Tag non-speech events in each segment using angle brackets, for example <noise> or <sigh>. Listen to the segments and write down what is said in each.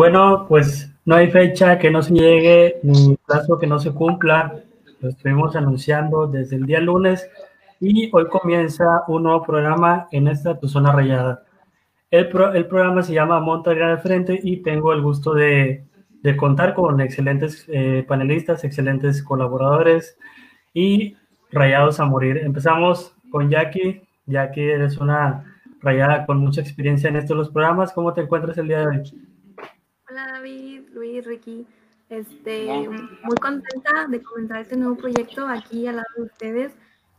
Bueno, pues no hay fecha que no se llegue ni plazo que no se cumpla. Lo estuvimos anunciando desde el día lunes y hoy comienza un nuevo programa en esta tu zona rayada. El, el programa se llama Montaña al Frente y tengo el gusto de, de contar con excelentes eh, panelistas, excelentes colaboradores y rayados a morir. Empezamos con Jackie. Jackie, eres una rayada con mucha experiencia en estos los programas. ¿Cómo te encuentras el día de hoy? Hola David, Luis, Ricky. Este, muy contenta de comenzar este nuevo proyecto aquí al lado de ustedes.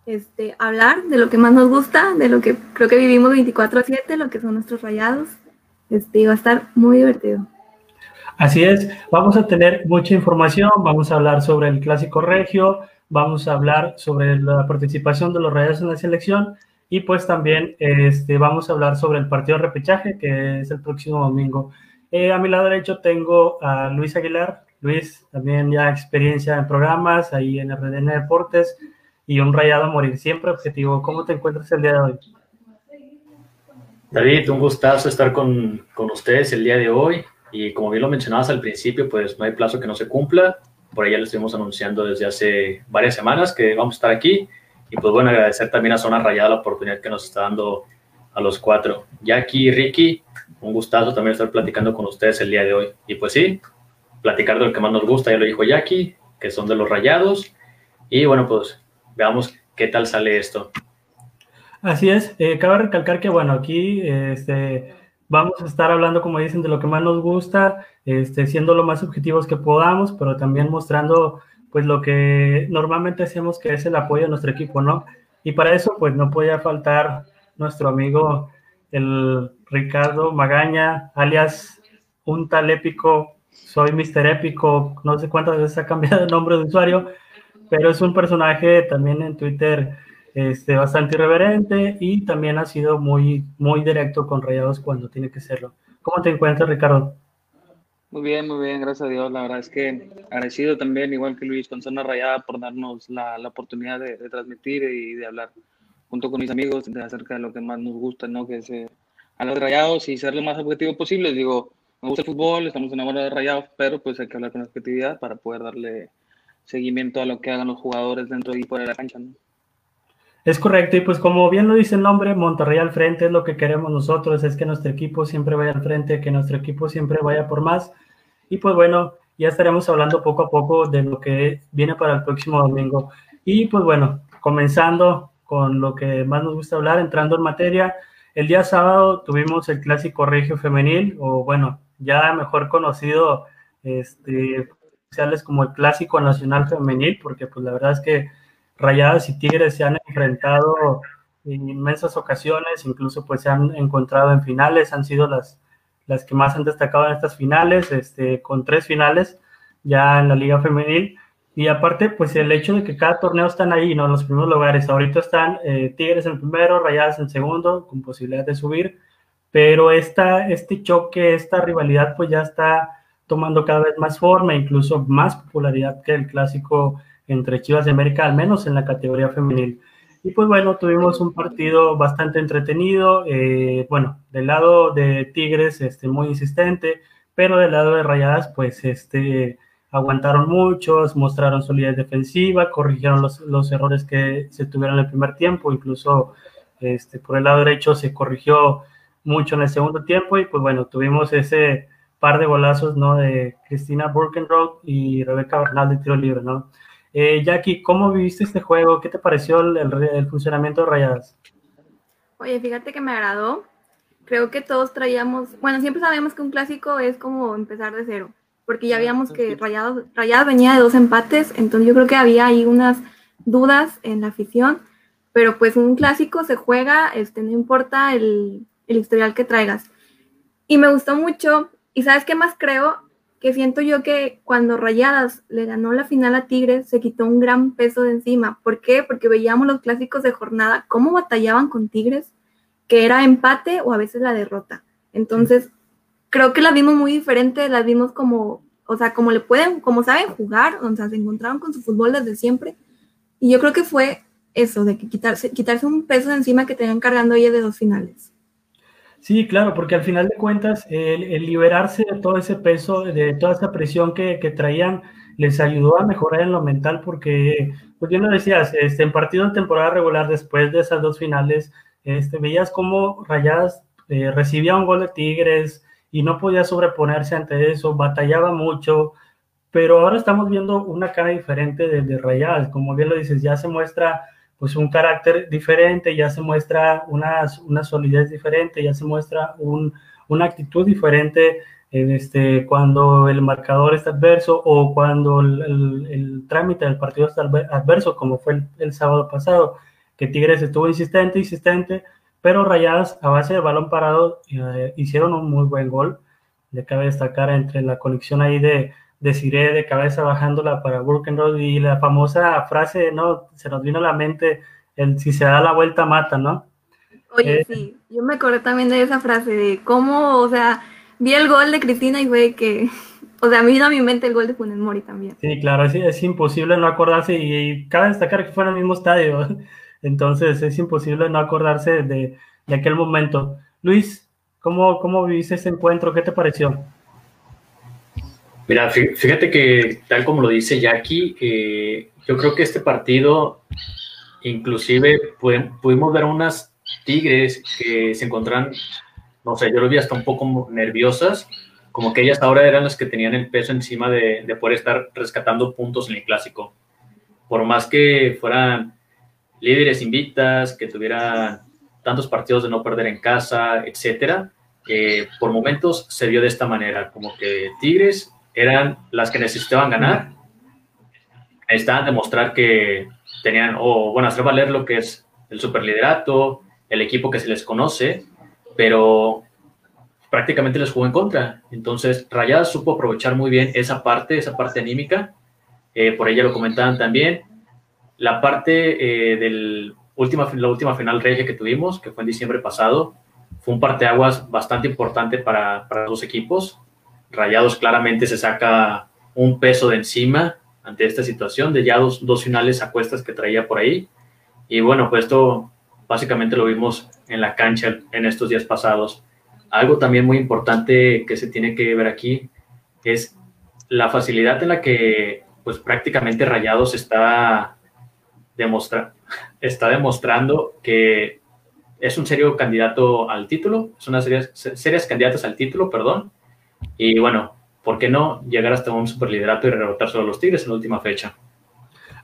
Este, hablar de lo que más nos gusta, de lo que creo que vivimos 24/7, lo que son nuestros rayados. Este, va a estar muy divertido. Así es, vamos a tener mucha información, vamos a hablar sobre el clásico regio, vamos a hablar sobre la participación de los rayados en la selección y pues también este, vamos a hablar sobre el partido de repechaje que es el próximo domingo. Eh, a mi lado derecho tengo a Luis Aguilar. Luis, también ya experiencia en programas ahí en RDN Deportes y un rayado a morir. Siempre objetivo. ¿Cómo te encuentras el día de hoy? David, un gustazo estar con, con ustedes el día de hoy. Y como bien lo mencionabas al principio, pues no hay plazo que no se cumpla. Por ahí ya lo estuvimos anunciando desde hace varias semanas que vamos a estar aquí. Y pues bueno, agradecer también a Zona Rayada la oportunidad que nos está dando a los cuatro. Jackie Ricky, un gustazo también estar platicando con ustedes el día de hoy. Y pues sí, platicar de lo que más nos gusta, ya lo dijo Jackie, que son de los rayados. Y bueno, pues veamos qué tal sale esto. Así es, eh, cabe recalcar que bueno, aquí este, vamos a estar hablando, como dicen, de lo que más nos gusta, este, siendo lo más objetivos que podamos, pero también mostrando pues lo que normalmente hacemos, que es el apoyo a nuestro equipo, ¿no? Y para eso, pues no podía faltar nuestro amigo el Ricardo Magaña, alias un tal épico, soy Mr. Épico, no sé cuántas veces ha cambiado el nombre de usuario, pero es un personaje también en Twitter este, bastante irreverente y también ha sido muy, muy directo con Rayados cuando tiene que serlo. ¿Cómo te encuentras, Ricardo? Muy bien, muy bien, gracias a Dios. La verdad es que agradecido también, igual que Luis, con Zona Rayada, por darnos la, la oportunidad de, de, transmitir y de hablar junto con mis amigos acerca de lo que más nos gusta, ¿no? Que es eh, a los rayados y ser lo más objetivo posible. Digo, me gusta el fútbol, estamos enamorados de rayados, pero pues hay que hablar con objetividad para poder darle seguimiento a lo que hagan los jugadores dentro y fuera de la cancha, ¿no? Es correcto, y pues como bien lo dice el nombre, Monterrey al frente es lo que queremos nosotros, es que nuestro equipo siempre vaya al frente, que nuestro equipo siempre vaya por más. Y pues bueno, ya estaremos hablando poco a poco de lo que viene para el próximo domingo. Y pues bueno, comenzando con lo que más nos gusta hablar, entrando en materia, el día sábado tuvimos el clásico regio femenil, o bueno, ya mejor conocido este, como el clásico nacional femenil, porque pues la verdad es que Rayadas y Tigres se han enfrentado en inmensas ocasiones, incluso pues se han encontrado en finales, han sido las, las que más han destacado en estas finales, este, con tres finales ya en la liga femenil. Y aparte, pues el hecho de que cada torneo están ahí, ¿no? Los primeros lugares. Ahorita están eh, Tigres en primero, Rayadas en segundo, con posibilidad de subir. Pero esta, este choque, esta rivalidad, pues ya está tomando cada vez más forma, incluso más popularidad que el clásico entre Chivas de América, al menos en la categoría femenil. Y pues bueno, tuvimos un partido bastante entretenido, eh, bueno, del lado de Tigres, este, muy insistente, pero del lado de Rayadas, pues este, aguantaron muchos, mostraron solidez defensiva, corrigieron los, los errores que se tuvieron en el primer tiempo, incluso este, por el lado derecho se corrigió mucho en el segundo tiempo y pues bueno, tuvimos ese par de golazos, ¿no? De Cristina Burkenroth y Rebeca Bernal de tiro libre, ¿no? Eh, Jackie, ¿cómo viviste este juego? ¿Qué te pareció el, funcionamiento de Rayadas? Oye, fíjate que me agradó. Creo que todos traíamos, bueno, siempre sabemos que un clásico es como empezar de cero, porque ya habíamos que Rayados, Rayadas venía de dos empates, entonces yo creo que había ahí unas dudas en la afición, pero pues un clásico se juega, este, no importa el, el historial que traigas. Y me gustó mucho, y ¿sabes qué más creo? que siento yo que cuando Rayadas le ganó la final a Tigres, se quitó un gran peso de encima. ¿Por qué? Porque veíamos los clásicos de jornada, cómo batallaban con Tigres, que era empate o a veces la derrota. Entonces, creo que las vimos muy diferente, las vimos como, o sea, como le pueden, como saben jugar, o sea, se encontraron con su fútbol desde siempre. Y yo creo que fue eso, de que quitarse, quitarse un peso de encima que tenían cargando ellas de dos finales. Sí, claro, porque al final de cuentas, el, liberarse de todo ese peso, de toda esa presión que, traían, les ayudó a mejorar en lo mental, porque, pues bien lo decías, este, en partido de temporada regular, después de esas dos finales, este, veías cómo Rayadas eh, recibía un gol de Tigres y no podía sobreponerse ante eso, batallaba mucho, pero ahora estamos viendo una cara diferente de, de Rayadas, como bien lo dices, ya se muestra pues un carácter diferente, ya se muestra una, una solidez diferente, ya se muestra un, una actitud diferente en este, cuando el marcador está adverso o cuando el, el, trámite del partido está adverso, como fue el, sábado pasado, que Tigres estuvo insistente, insistente, pero Rayadas a base de balón parado eh, hicieron un muy buen gol. Le cabe destacar entre la conexión ahí de, de de cabeza bajándola para Burkenroad y la famosa frase, ¿no? Se nos vino a la mente, el si se da la vuelta mata, ¿no? Oye, eh, sí, yo me acordé también de esa frase, de cómo, o sea, vi el gol de Cristina y fue que, o sea, me vino a mi mente el gol de Funes Mori también. Sí, claro, es, es imposible no acordarse y, cabe destacar que fue en el mismo estadio, entonces es imposible no acordarse de, de aquel momento. Luis, ¿cómo, ¿cómo viviste ese encuentro? ¿Qué te pareció? Mira, fíjate que tal como lo dice Jackie, eh, yo creo que este partido, inclusive pudimos ver unas Tigres que se encontraban, no sé, yo lo vi hasta un poco nerviosas, como que ellas ahora eran las que tenían el peso encima de, de poder estar rescatando puntos en el clásico. Por más que fueran líderes invictas, que tuvieran tantos partidos de no perder en casa, etcétera, eh, por momentos se vio de esta manera, como que Tigres eran las que necesitaban ganar, necesitaban demostrar que tenían, o bueno, hacer valer lo que es el superliderato, el equipo que se les conoce, pero prácticamente les jugó en contra. Entonces, Rayadas supo aprovechar muy bien esa parte, esa parte anímica. Eh, por ella lo comentaban también. La parte eh, del última, la última final regia que tuvimos, que fue en diciembre pasado, fue un parteaguas bastante importante para, para los equipos. Rayados claramente se saca un peso de encima ante esta situación de ya dos, dos finales a cuestas que traía por ahí. Y bueno, pues esto básicamente lo vimos en la cancha en estos días pasados. Algo también muy importante que se tiene que ver aquí es la facilidad en la que pues prácticamente Rayados está, está demostrando que es un serio candidato al título, es una serie serias candidatas al título, perdón, y bueno, ¿por qué no llegar hasta un superliderato y derrotar solo a los Tigres en la última fecha?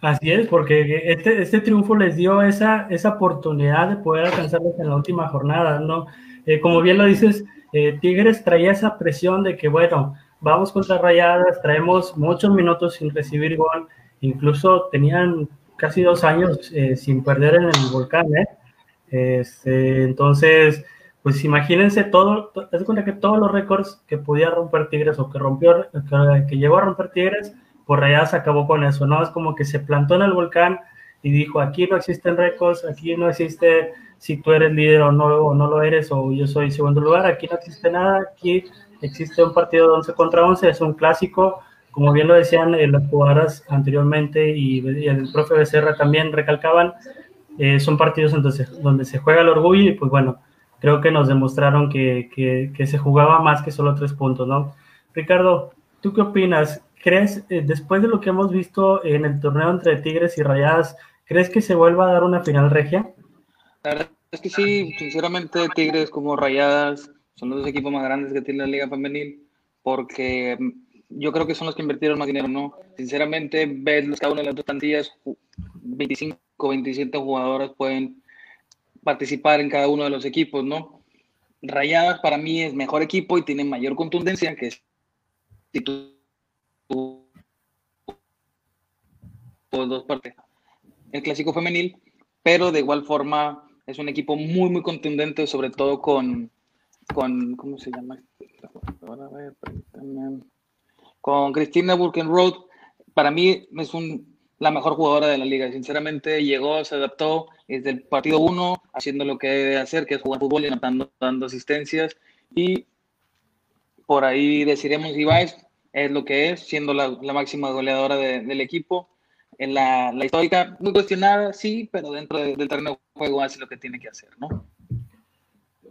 Así es, porque este, este triunfo les dio esa, esa oportunidad de poder alcanzarlos en la última jornada, ¿no? Eh, como bien lo dices, eh, Tigres traía esa presión de que, bueno, vamos contra Rayadas, traemos muchos minutos sin recibir gol, incluso tenían casi dos años eh, sin perder en el volcán, ¿eh? Este, entonces, pues imagínense todo, es cuenta que todos los récords que podía romper Tigres o que rompió, que, llegó a romper Tigres, por allá se acabó con eso, ¿no? Es como que se plantó en el volcán y dijo, aquí no existen récords, aquí no existe si tú eres líder o no, o no lo eres, o yo soy segundo lugar, aquí no existe nada, aquí existe un partido de 11 contra 11, es un clásico, como bien lo decían eh, las jugadoras anteriormente y, el profe Becerra también recalcaban, eh, son partidos entonces, donde se juega el orgullo y pues bueno, creo que nos demostraron que, se jugaba más que solo tres puntos, ¿no? Ricardo, ¿tú qué opinas? ¿Crees, eh, después de lo que hemos visto en el torneo entre Tigres y Rayadas, ¿crees que se vuelva a dar una final regia? La verdad es que sí, sinceramente Tigres como Rayadas son los dos equipos más grandes que tiene la Liga Femenil, porque yo creo que son los que invirtieron más dinero, ¿no? Sinceramente, ves cada una de las dos plantillas, 25, 27 jugadoras pueden participar en cada uno de los equipos, ¿no? Rayadas para mí es mejor equipo y tiene mayor contundencia que si tú dos partes. El clásico femenil, pero de igual forma es un equipo muy, muy contundente, sobre todo con, con ¿cómo se llama? Con Cristina Burkenroad. Para mí es un la mejor jugadora de la liga. Sinceramente, llegó, se adaptó desde el partido uno, haciendo lo que debe hacer, que es jugar fútbol y dando, dando asistencias. Y por ahí deciremos Ibáez es lo que es, siendo la, máxima goleadora del equipo. En la, la, histórica, muy cuestionada, sí, pero dentro del terreno de juego hace lo que tiene que hacer, ¿no?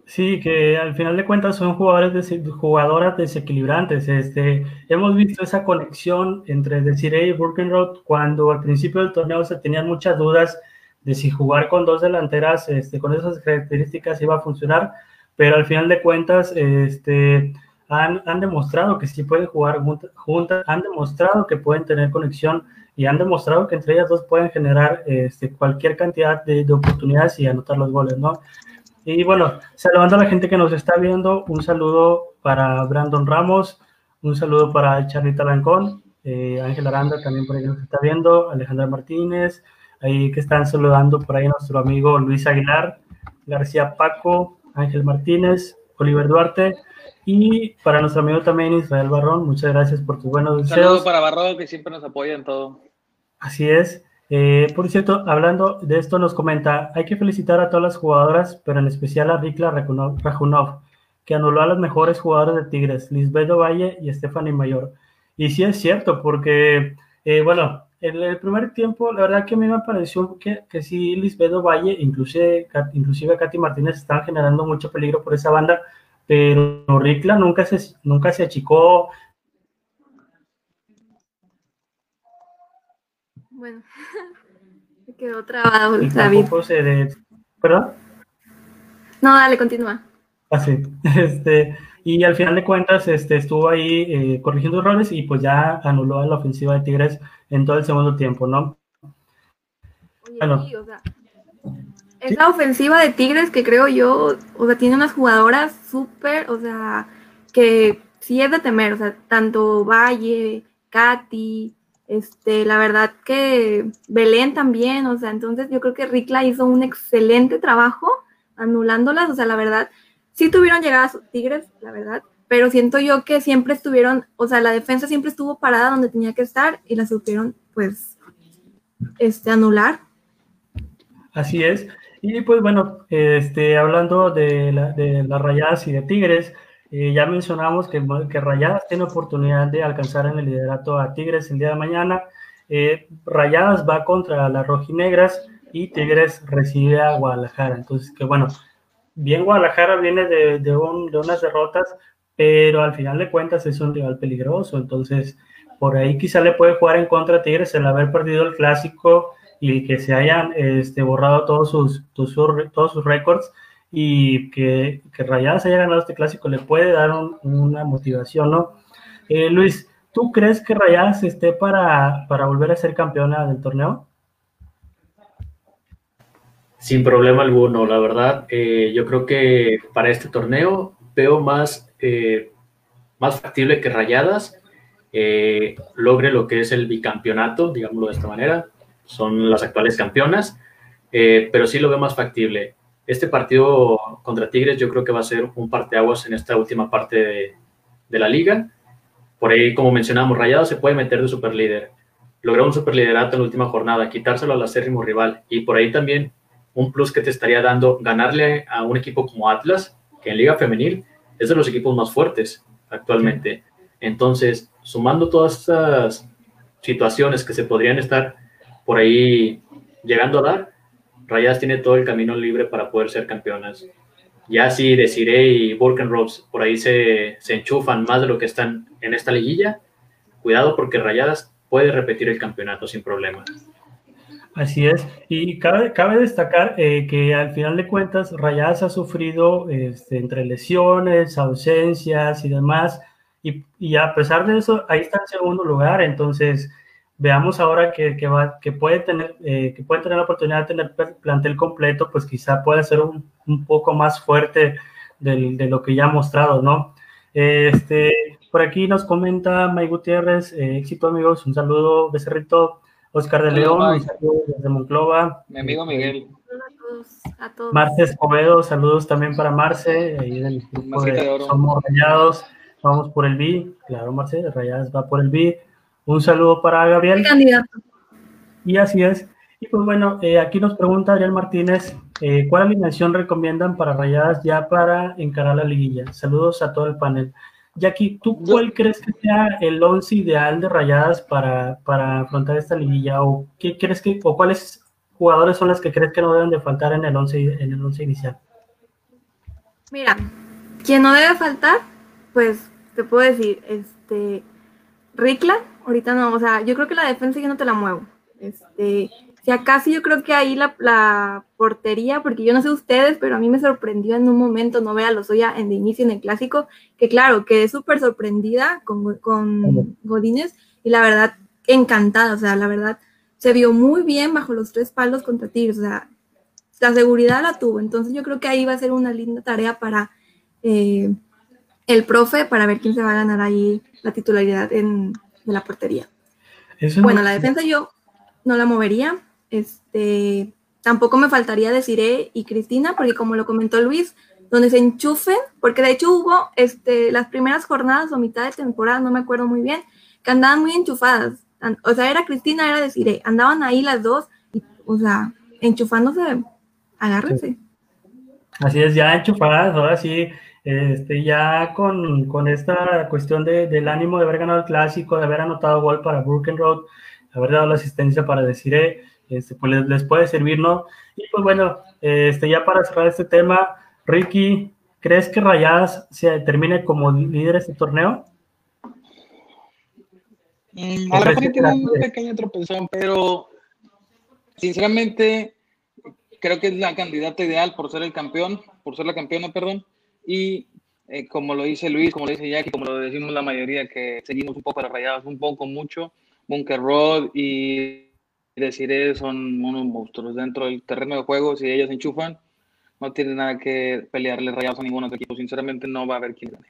Sí, que al final de cuentas son jugadores jugadoras desequilibrantes. Este, hemos visto esa conexión entre Desiree y Burkenroth cuando al principio del torneo se tenían muchas dudas de si jugar con dos delanteras este, con esas características iba a funcionar, pero al final de cuentas este, han, han demostrado que sí pueden jugar juntas, han demostrado que pueden tener conexión y han demostrado que entre ellas dos pueden generar este, cualquier cantidad de, de oportunidades y anotar los goles, ¿no? Y bueno, saludando a la gente que nos está viendo, un saludo para Brandon Ramos, un saludo para Charlita Lancón, eh, Ángel Aranda también por ahí nos está viendo, Alejandra Martínez, ahí que están saludando por ahí nuestro amigo Luis Aguilar, García Paco, Ángel Martínez, Oliver Duarte, y para nuestro amigo también Israel Barrón, muchas gracias por tus buenos deseos. Saludos para Barrón, que siempre nos apoya en todo. Así es. Eh, por cierto, hablando de esto, nos comenta, hay que felicitar a todas las jugadoras, pero en especial a Rikla Rajunov, que anuló a los mejores jugadores de Tigres, Lisbeth Valle y Stephanie Mayor. Y sí es cierto, porque, eh, bueno, en el primer tiempo, la verdad que a mí me pareció que, que sí, Lisbeth Valle, inclusive, inclusive Katy Martínez, están generando mucho peligro por esa banda, pero Rikla nunca se, nunca se achicó, Bueno, quedó trabado, David. ¿Perdón? No, dale, continúa. Así. Ah, <laughs> este, y al final de cuentas este, estuvo ahí eh, corrigiendo errores y pues ya anuló a la ofensiva de Tigres en todo el segundo tiempo, ¿no? Oye, bueno. sí, o sea, es la ofensiva de Tigres que creo yo, o sea, tiene unas jugadoras súper, o sea, que sí es de temer, o sea, tanto Valle, Katy, este, la verdad que Belén también, o sea, entonces yo creo que Ricla hizo un excelente trabajo anulándolas, o sea, la verdad, sí tuvieron llegadas Tigres, la verdad, pero siento yo que siempre estuvieron, o sea, la defensa siempre estuvo parada donde tenía que estar y la supieron, pues, este, anular. Así es. Y pues bueno, este, hablando de, la, de las rayadas y de Tigres, ya mencionamos que, que, Rayadas tiene oportunidad de alcanzar en el liderato a Tigres el día de mañana. Eh, Rayadas va contra las rojinegras y Tigres recibe a Guadalajara. Entonces, que bueno, bien Guadalajara viene de, de, un, de unas derrotas, pero al final de cuentas es un rival peligroso. Entonces, por ahí quizá le puede jugar en contra Tigres el haber perdido el clásico y que se hayan este, borrado todos sus, todos sus récords y que, Rayadas haya ganado este clásico le puede dar una motivación, ¿no? Eh, Luis, ¿tú crees que Rayadas esté para, para volver a ser campeona del torneo? Sin problema alguno, la verdad. Eh, yo creo que para este torneo veo más, eh, más factible que Rayadas logre lo que es el bicampeonato, digámoslo de esta manera. Son las actuales campeonas, pero sí lo veo más factible. Este partido contra Tigres yo creo que va a ser un parteaguas en esta última parte de, la liga. Por ahí, como mencionamos, Rayado se puede meter de superlíder, lograr un superliderato en la última jornada, quitárselo al acérrimo rival y por ahí también un plus que te estaría dando ganarle a un equipo como Atlas, que en Liga Femenil es de los equipos más fuertes actualmente. Entonces, sumando todas estas situaciones que se podrían estar por ahí llegando a dar, Rayadas tiene todo el camino libre para poder ser campeonas. Ya si Desiree y Burkenroth por ahí se, se enchufan más de lo que están en esta liguilla, cuidado porque Rayadas puede repetir el campeonato sin problema. Así es, y cabe, cabe destacar eh, que al final de cuentas Rayadas ha sufrido este, entre lesiones, ausencias y demás, y, y, a pesar de eso, ahí está en segundo lugar, entonces veamos ahora que, que, va, que, puede tener, eh, que puede tener la oportunidad de tener plantel completo, pues quizá pueda ser un, un poco más fuerte del, de lo que ya ha mostrado, ¿no? Este, por aquí nos comenta May Gutiérrez, eh, éxito amigos, un saludo, Becerrito, Oscar de León, un saludo desde Monclova. Mi amigo Miguel. A todos. Marce Escobedo, saludos también para Marce, ahí del grupo de, Somos Rayados, vamos por el B, claro Marce, Rayados va por el B, un saludo para Gabriel. Candidato. Y así es. Y pues bueno, eh, aquí nos pregunta Adrián Martínez, eh, ¿cuál alineación recomiendan para Rayadas ya para encarar la liguilla? Saludos a todo el panel. Jackie, ¿tú cuál crees que sea el once ideal de Rayadas para, para afrontar esta liguilla? ¿O qué crees que, o cuáles jugadores son los que crees que no deben de faltar en el once, en el once inicial? Mira, quien no debe faltar, pues te puedo decir, este, Ricla, ahorita no, o sea, yo creo que la defensa yo no te la muevo. Este, si acaso yo creo que ahí la, la, portería, porque yo no sé ustedes, pero a mí me sorprendió en un momento, no vea los Lozoya en de inicio en el clásico, que claro, quedé súper sorprendida con, con Godínez y la verdad encantada, o sea, la verdad se vio muy bien bajo los tres palos contra Tigres, o sea, la seguridad la tuvo, entonces yo creo que ahí va a ser una linda tarea para eh, el profe, para ver quién se va a ganar ahí la titularidad en, de la portería. bueno, la defensa yo no la movería, este, tampoco me faltaría decir eh, y Cristina, porque como lo comentó Luis, donde se enchufen, porque de hecho hubo este, las primeras jornadas o mitad de temporada, no me acuerdo muy bien, que andaban muy enchufadas. O sea, era Cristina, era decir, eh, andaban ahí las dos, y, o sea, enchufándose, agárrense. Así es, ya enchufadas, ahora sí, este, ya con, con esta cuestión de, del ánimo de haber ganado el clásico, de haber anotado gol para Road, haber dado la asistencia para decir, este, pues les, puede servir, ¿no? Y pues bueno, este, ya para cerrar este tema, Ricky, ¿crees que Rayadas se termine como líder de este torneo? Mm, a lo mejor tiene un pequeño tropezón, pero sinceramente creo que es la candidata ideal por ser el campeón, por ser la campeona, perdón. Y eh, como lo dice Luis, como lo dice Jackie, como lo decimos la mayoría que seguimos un poco las rayadas, un poco mucho, Bunker Road y Desiree son unos monstruos dentro del terreno de juego. Si ellos enchufan, no tiene nada que pelearle rayados a ninguno de equipo. Sinceramente, no va a haber quien gane.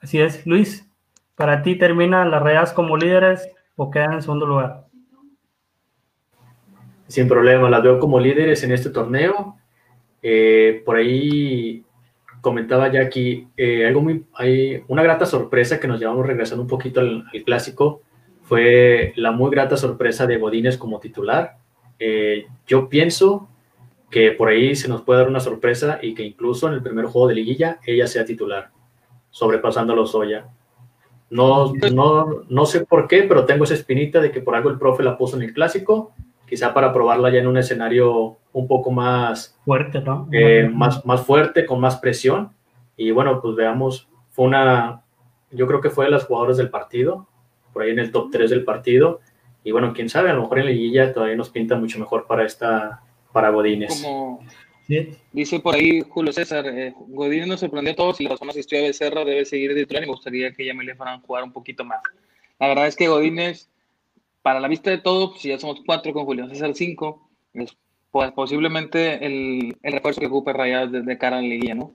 Así es, Luis. ¿Para ti terminan las rayadas como líderes o quedan en segundo lugar? Sin problema, las veo como líderes en este torneo. Eh, por ahí comentaba ya aquí eh, algo muy, hay una grata sorpresa que nos llevamos regresando un poquito al clásico fue la muy grata sorpresa de Godínez como titular. Eh, yo pienso que por ahí se nos puede dar una sorpresa y que incluso en el primer juego de liguilla ella sea titular, sobrepasando a los Oya. No, no, no sé por qué, pero tengo esa espinita de que por algo el profe la puso en el clásico, quizá para probarla ya en un escenario un poco más fuerte, ¿no? Eh, más, más fuerte, con más presión. Y bueno, pues veamos, fue una, yo creo que fue de las jugadoras del partido, por ahí en el top 3 del partido. Y bueno, quién sabe, a lo mejor en la liguilla todavía nos pinta mucho mejor para esta, para Godínez. Como dice por ahí Julio César, eh, Godínez nos sorprendió a todos y la razón asistió a Becerra debe seguir de titular y me gustaría que ya me le fueran a jugar un poquito más. La verdad es que Godínez, para la vista de todo, si ya somos cuatro con Julio César cinco, es pues, posiblemente el, el refuerzo que ocupe Rayadas de, de cara a la liguilla, ¿no?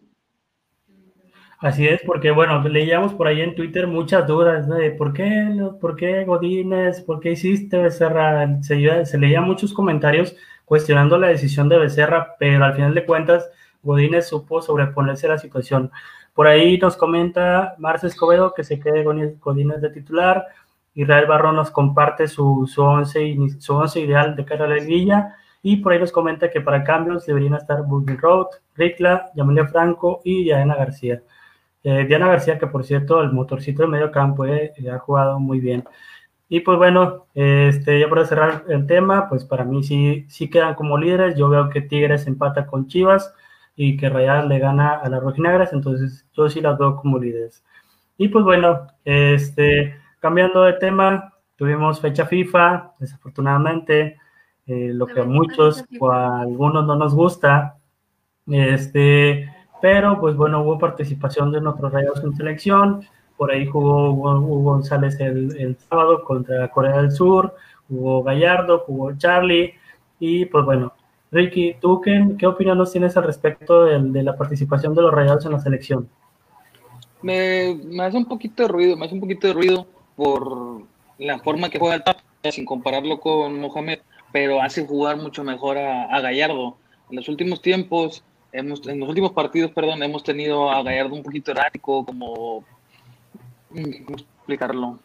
Así es, porque bueno, leíamos por ahí en Twitter muchas dudas de por qué, por qué Godínez, por qué hiciste Becerra. Se, se leían muchos comentarios cuestionando la decisión de Becerra, pero al final de cuentas Godínez supo sobreponerse a la situación. Por ahí nos comenta Marce Escobedo que se quede Godínez de titular. Israel Barro nos comparte su, su, once, su once ideal de cara a la. Y por ahí nos comenta que para cambios deberían estar Boogie Road, Ricla, Yamalia Franco y Diana García. Eh, Diana García, que por cierto, el motorcito de medio campo eh, ha jugado muy bien. Y pues bueno, este, ya para cerrar el tema, pues para mí sí, sí quedan como líderes. Yo veo que Tigres empata con Chivas y que Rayadas le gana a las rojinegras, entonces yo sí las veo como líderes. Y pues bueno, este, cambiando de tema, tuvimos fecha FIFA, desafortunadamente, eh, lo que a muchos o a algunos no nos gusta. Este, pero pues bueno, hubo participación de nuestros rayados en selección, por ahí jugó Hugo González el, sábado contra Corea del Sur, jugó Gallardo, jugó Charlie, y pues bueno, Ricky, ¿tú qué, qué opinión nos tienes al respecto de, la participación de los rayados en la selección? Me, hace un poquito de ruido, me hace un poquito de ruido por la forma que juega el Tapa, sin compararlo con Mohamed, pero hace jugar mucho mejor a, a Gallardo. En los últimos tiempos hemos, en los últimos partidos, perdón, hemos tenido a Gallardo un poquito errático, como, mm, ¿cómo explicarlo?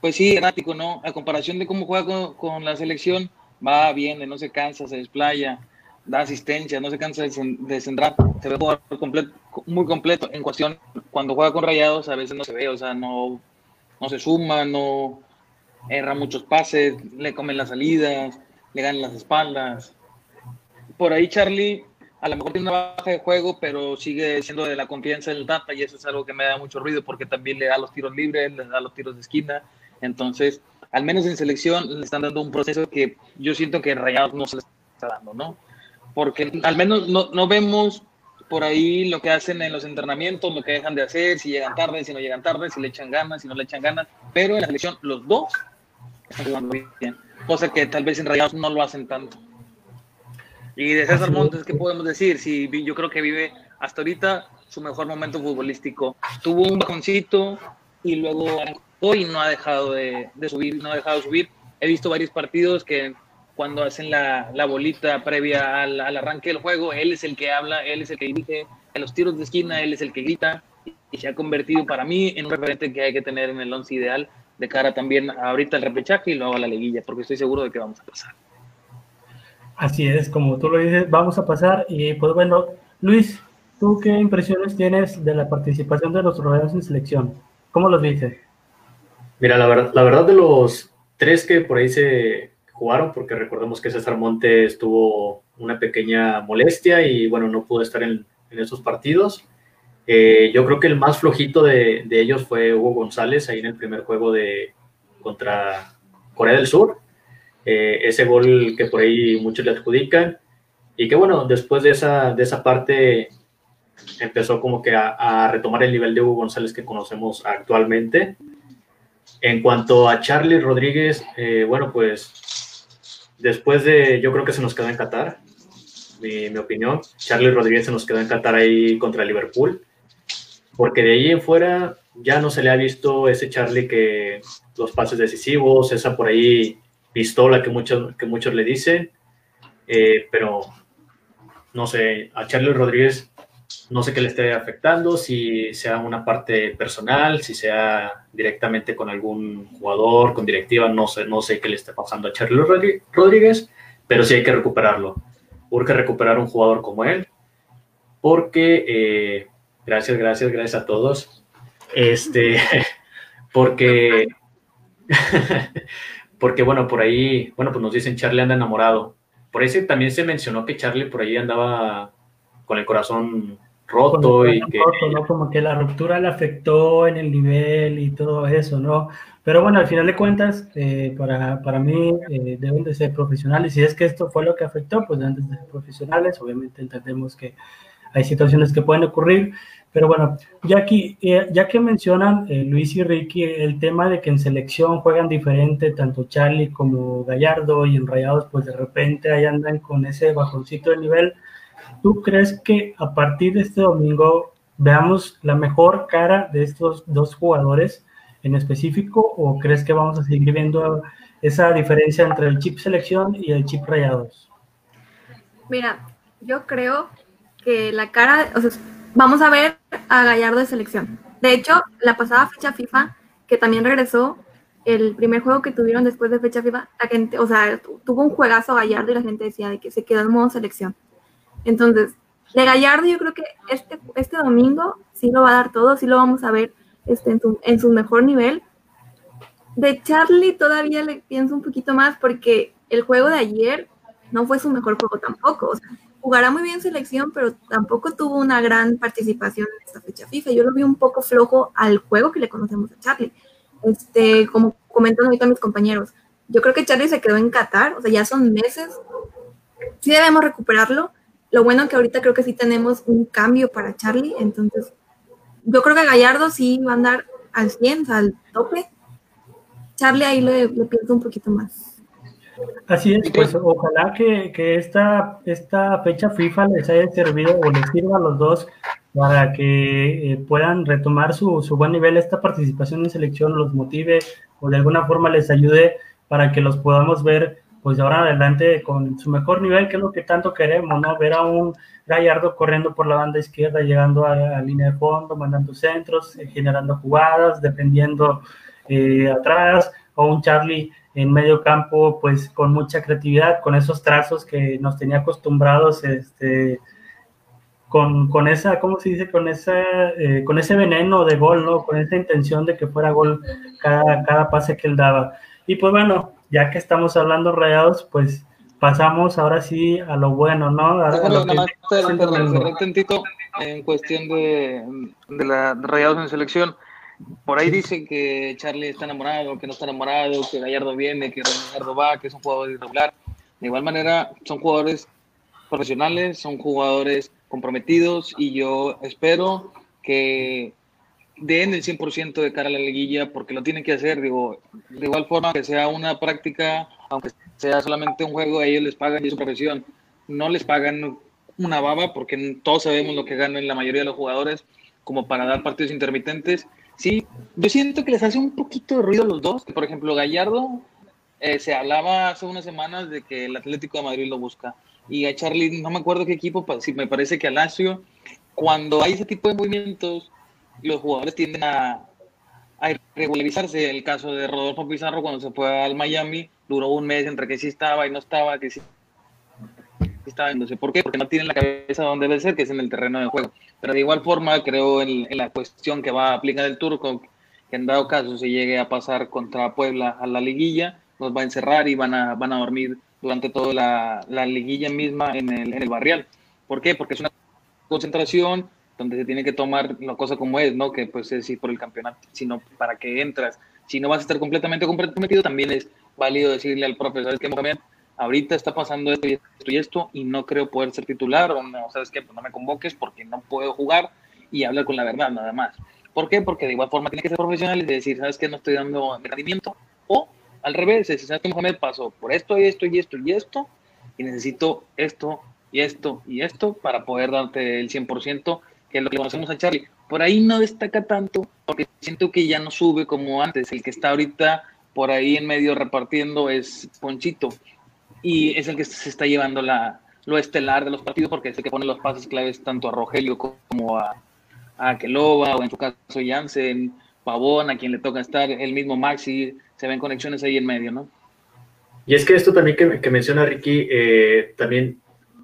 Pues sí, errático, ¿no? A comparación de cómo juega con, la selección, va, bien, no se cansa, se desplaya, da asistencia, no se cansa de centrar, se ve jugar muy completo. En cuestión, cuando juega con rayados, a veces no se ve, o sea, no, no se suma, no erra muchos pases, le comen las salidas, le ganan las espaldas. Por ahí Charlie a lo mejor tiene una baja de juego, pero sigue siendo de la confianza del Tata y eso es algo que me da mucho ruido porque también le da los tiros libres, le da los tiros de esquina. Entonces, al menos en selección le están dando un proceso que yo siento que Rayados no se le está dando, ¿no? Porque al menos no, no vemos por ahí lo que hacen en los entrenamientos, lo que dejan de hacer, si llegan tarde, si no llegan tarde, si le echan ganas, si no le echan ganas, pero en la selección los dos están jugando bien, cosa que tal vez en Rayados no lo hacen tanto. Y de César Montes, ¿qué podemos decir? Si yo creo que vive hasta ahorita su mejor momento futbolístico. Tuvo un bajoncito y luego hoy no ha dejado de, subir, no ha dejado de subir. He visto varios partidos que cuando hacen la, la bolita previa al, al, arranque del juego, él es el que habla, él es el que dirige, en los tiros de esquina él es el que grita y se ha convertido para mí en un referente que hay que tener en el once ideal de cara también ahorita al repechaje y luego a la liguilla, porque estoy seguro de que vamos a pasar. Así es, como tú lo dices, vamos a pasar y pues bueno, Luis, ¿tú qué impresiones tienes de la participación de los rodeos en selección? ¿Cómo los viste? Mira, la verdad, la verdad de los tres que por ahí se jugaron, porque recordemos que César Montes tuvo una pequeña molestia y bueno, no pudo estar en, esos partidos. Eh, yo creo que el más flojito de, ellos fue Hugo González ahí en el primer juego de contra Corea del Sur. Eh, ese gol que por ahí muchos le adjudican. Y que bueno, después de esa, de esa parte empezó como que a, retomar el nivel de Hugo González que conocemos actualmente. En cuanto a Charlie Rodríguez, eh, bueno, pues Después de, yo creo que se nos quedó en Qatar, mi, opinión. Charlie Rodríguez se nos quedó en Qatar ahí contra Liverpool, porque de ahí en fuera ya no se le ha visto ese Charlie que los pases decisivos, esa por ahí pistola que muchos, que muchos le dicen, eh, pero no sé, a Charlie Rodríguez no sé qué le esté afectando, si sea una parte personal, si sea directamente con algún jugador, con directiva, no sé, no sé qué le esté pasando a Charlie Rodríguez, pero sí hay que recuperarlo. Urge recuperar un jugador como él, porque, eh, gracias, gracias, gracias a todos, este, <laughs> porque, <laughs> porque bueno, por ahí, bueno, pues nos dicen Charlie anda enamorado. Por eso también se mencionó que Charlie por ahí andaba con el corazón roto y que... ¿no? Como que la ruptura le afectó en el nivel y todo eso, ¿no? Pero bueno, al final de cuentas, eh, para, para, mí eh, deben de ser profesionales. Si es que esto fue lo que afectó, pues deben de ser profesionales. Obviamente entendemos que hay situaciones que pueden ocurrir. Pero bueno, ya, aquí, eh, ya que mencionan Luis y Ricky el tema de que en selección juegan diferente, tanto Charlie como Gallardo y en Rayados, pues de repente ahí andan con ese bajoncito de nivel ¿Tú crees que a partir de este domingo veamos la mejor cara de estos dos jugadores en específico o crees que vamos a seguir viendo esa diferencia entre el chip selección y el chip rayados? Mira, yo creo que la cara, o sea, vamos a ver a Gallardo de selección. De hecho, la pasada fecha FIFA, que también regresó, el primer juego que tuvieron después de fecha FIFA, la gente, o sea, tuvo un juegazo Gallardo y la gente decía de que se quedó en modo selección. Entonces, de Gallardo yo creo que este, este domingo sí lo va a dar todo, sí lo vamos a ver este, en, su, en su mejor nivel. De Charlie todavía le pienso un poquito más porque el juego de ayer no fue su mejor juego tampoco. O sea, jugará muy bien selección, pero tampoco tuvo una gran participación en esta fecha FIFA. Yo lo vi un poco flojo al juego que le conocemos a Charlie. Este, como comentan ahorita mis compañeros, yo creo que Charlie se quedó en Qatar, o sea, ya son meses. Sí debemos recuperarlo, lo bueno que ahorita creo que sí tenemos un cambio para Charlie, entonces yo creo que Gallardo sí va a andar al 100, al tope. Charlie ahí le, pienso un poquito más. Así es, pues ojalá que, que, esta, esta fecha FIFA les haya servido o les sirva a los dos para que eh, puedan retomar su, su, buen nivel, esta participación en selección los motive o de alguna forma les ayude para que los podamos ver pues de ahora adelante con su mejor nivel, que es lo que tanto queremos, ¿no? Ver a un Gallardo corriendo por la banda izquierda, llegando a, la línea de fondo, mandando centros, eh, generando jugadas, defendiendo eh, atrás, o un Charlie en medio campo, pues con mucha creatividad, con esos trazos que nos tenía acostumbrados, este, con, con esa, ¿cómo se dice? Con, esa, eh, con ese veneno de gol, ¿no? Con esa intención de que fuera gol cada, cada pase que él daba. Y pues bueno, ya que estamos hablando rayados, pues pasamos ahora sí a lo bueno, ¿no? A, en cuestión de, de la Rayados en selección. Por ahí dicen que Charlie está enamorado, que no está enamorado, que Gallardo viene, que Gallardo va, que es un jugador irregular. De igual manera, son jugadores profesionales, son jugadores comprometidos y yo espero que den el 100% de cara a la liguilla porque lo tienen que hacer, digo, de igual forma que sea una práctica, aunque sea solamente un juego, ellos les pagan y su profesión. No les pagan una baba porque todos sabemos lo que ganan la mayoría de los jugadores como para dar partidos intermitentes. Sí, yo siento que les hace un poquito de ruido a los dos, por ejemplo Gallardo eh, se hablaba hace unas semanas de que el Atlético de Madrid lo busca y a Charlie, no me acuerdo qué equipo, si me parece que a Lazio, cuando hay ese tipo de movimientos, los jugadores tienden a, a irregularizarse. El caso de Rodolfo Pizarro cuando se fue al Miami, duró un mes entre que sí estaba y no estaba, que sí estaba, sé por qué, porque no tiene la cabeza donde debe ser, que es en el terreno de juego. Pero de igual forma, creo en, la cuestión que va a aplicar el turco, que en dado caso se llegue a pasar contra Puebla a la liguilla, nos va a encerrar y van a, van a dormir durante toda la, la liguilla misma en el, en el barrial. ¿Por qué? Porque es una concentración, donde se tiene que tomar la cosa como es, ¿no? Que pues es ir por el campeonato, sino para que entras. Si no vas a estar completamente comprometido, también es válido decirle al profesor, que Mohamed, ahorita está pasando esto y esto y esto, y no creo poder ser titular, o no, sabes qué, pues no me convoques porque no puedo jugar y hablar con la verdad nada más. ¿Por qué? Porque de igual forma tiene que ser profesional y decir, ¿sabes qué? No estoy dando rendimiento. O al revés, si sabes que Mohamed pasó por esto y esto y esto y esto, y necesito esto y esto y esto para poder darte el 100% que lo que conocemos a Charlie. Por ahí no destaca tanto, porque siento que ya no sube como antes. El que está ahorita por ahí en medio repartiendo es Ponchito. Y es el que se está llevando la, lo estelar de los partidos, porque es el que pone los pases claves tanto a Rogelio como a, a Keloba, o en su caso Jansen, Pavón, a quien le toca estar, el mismo Maxi, se ven conexiones ahí en medio, ¿no? Y es que esto también que, que menciona Ricky, eh, también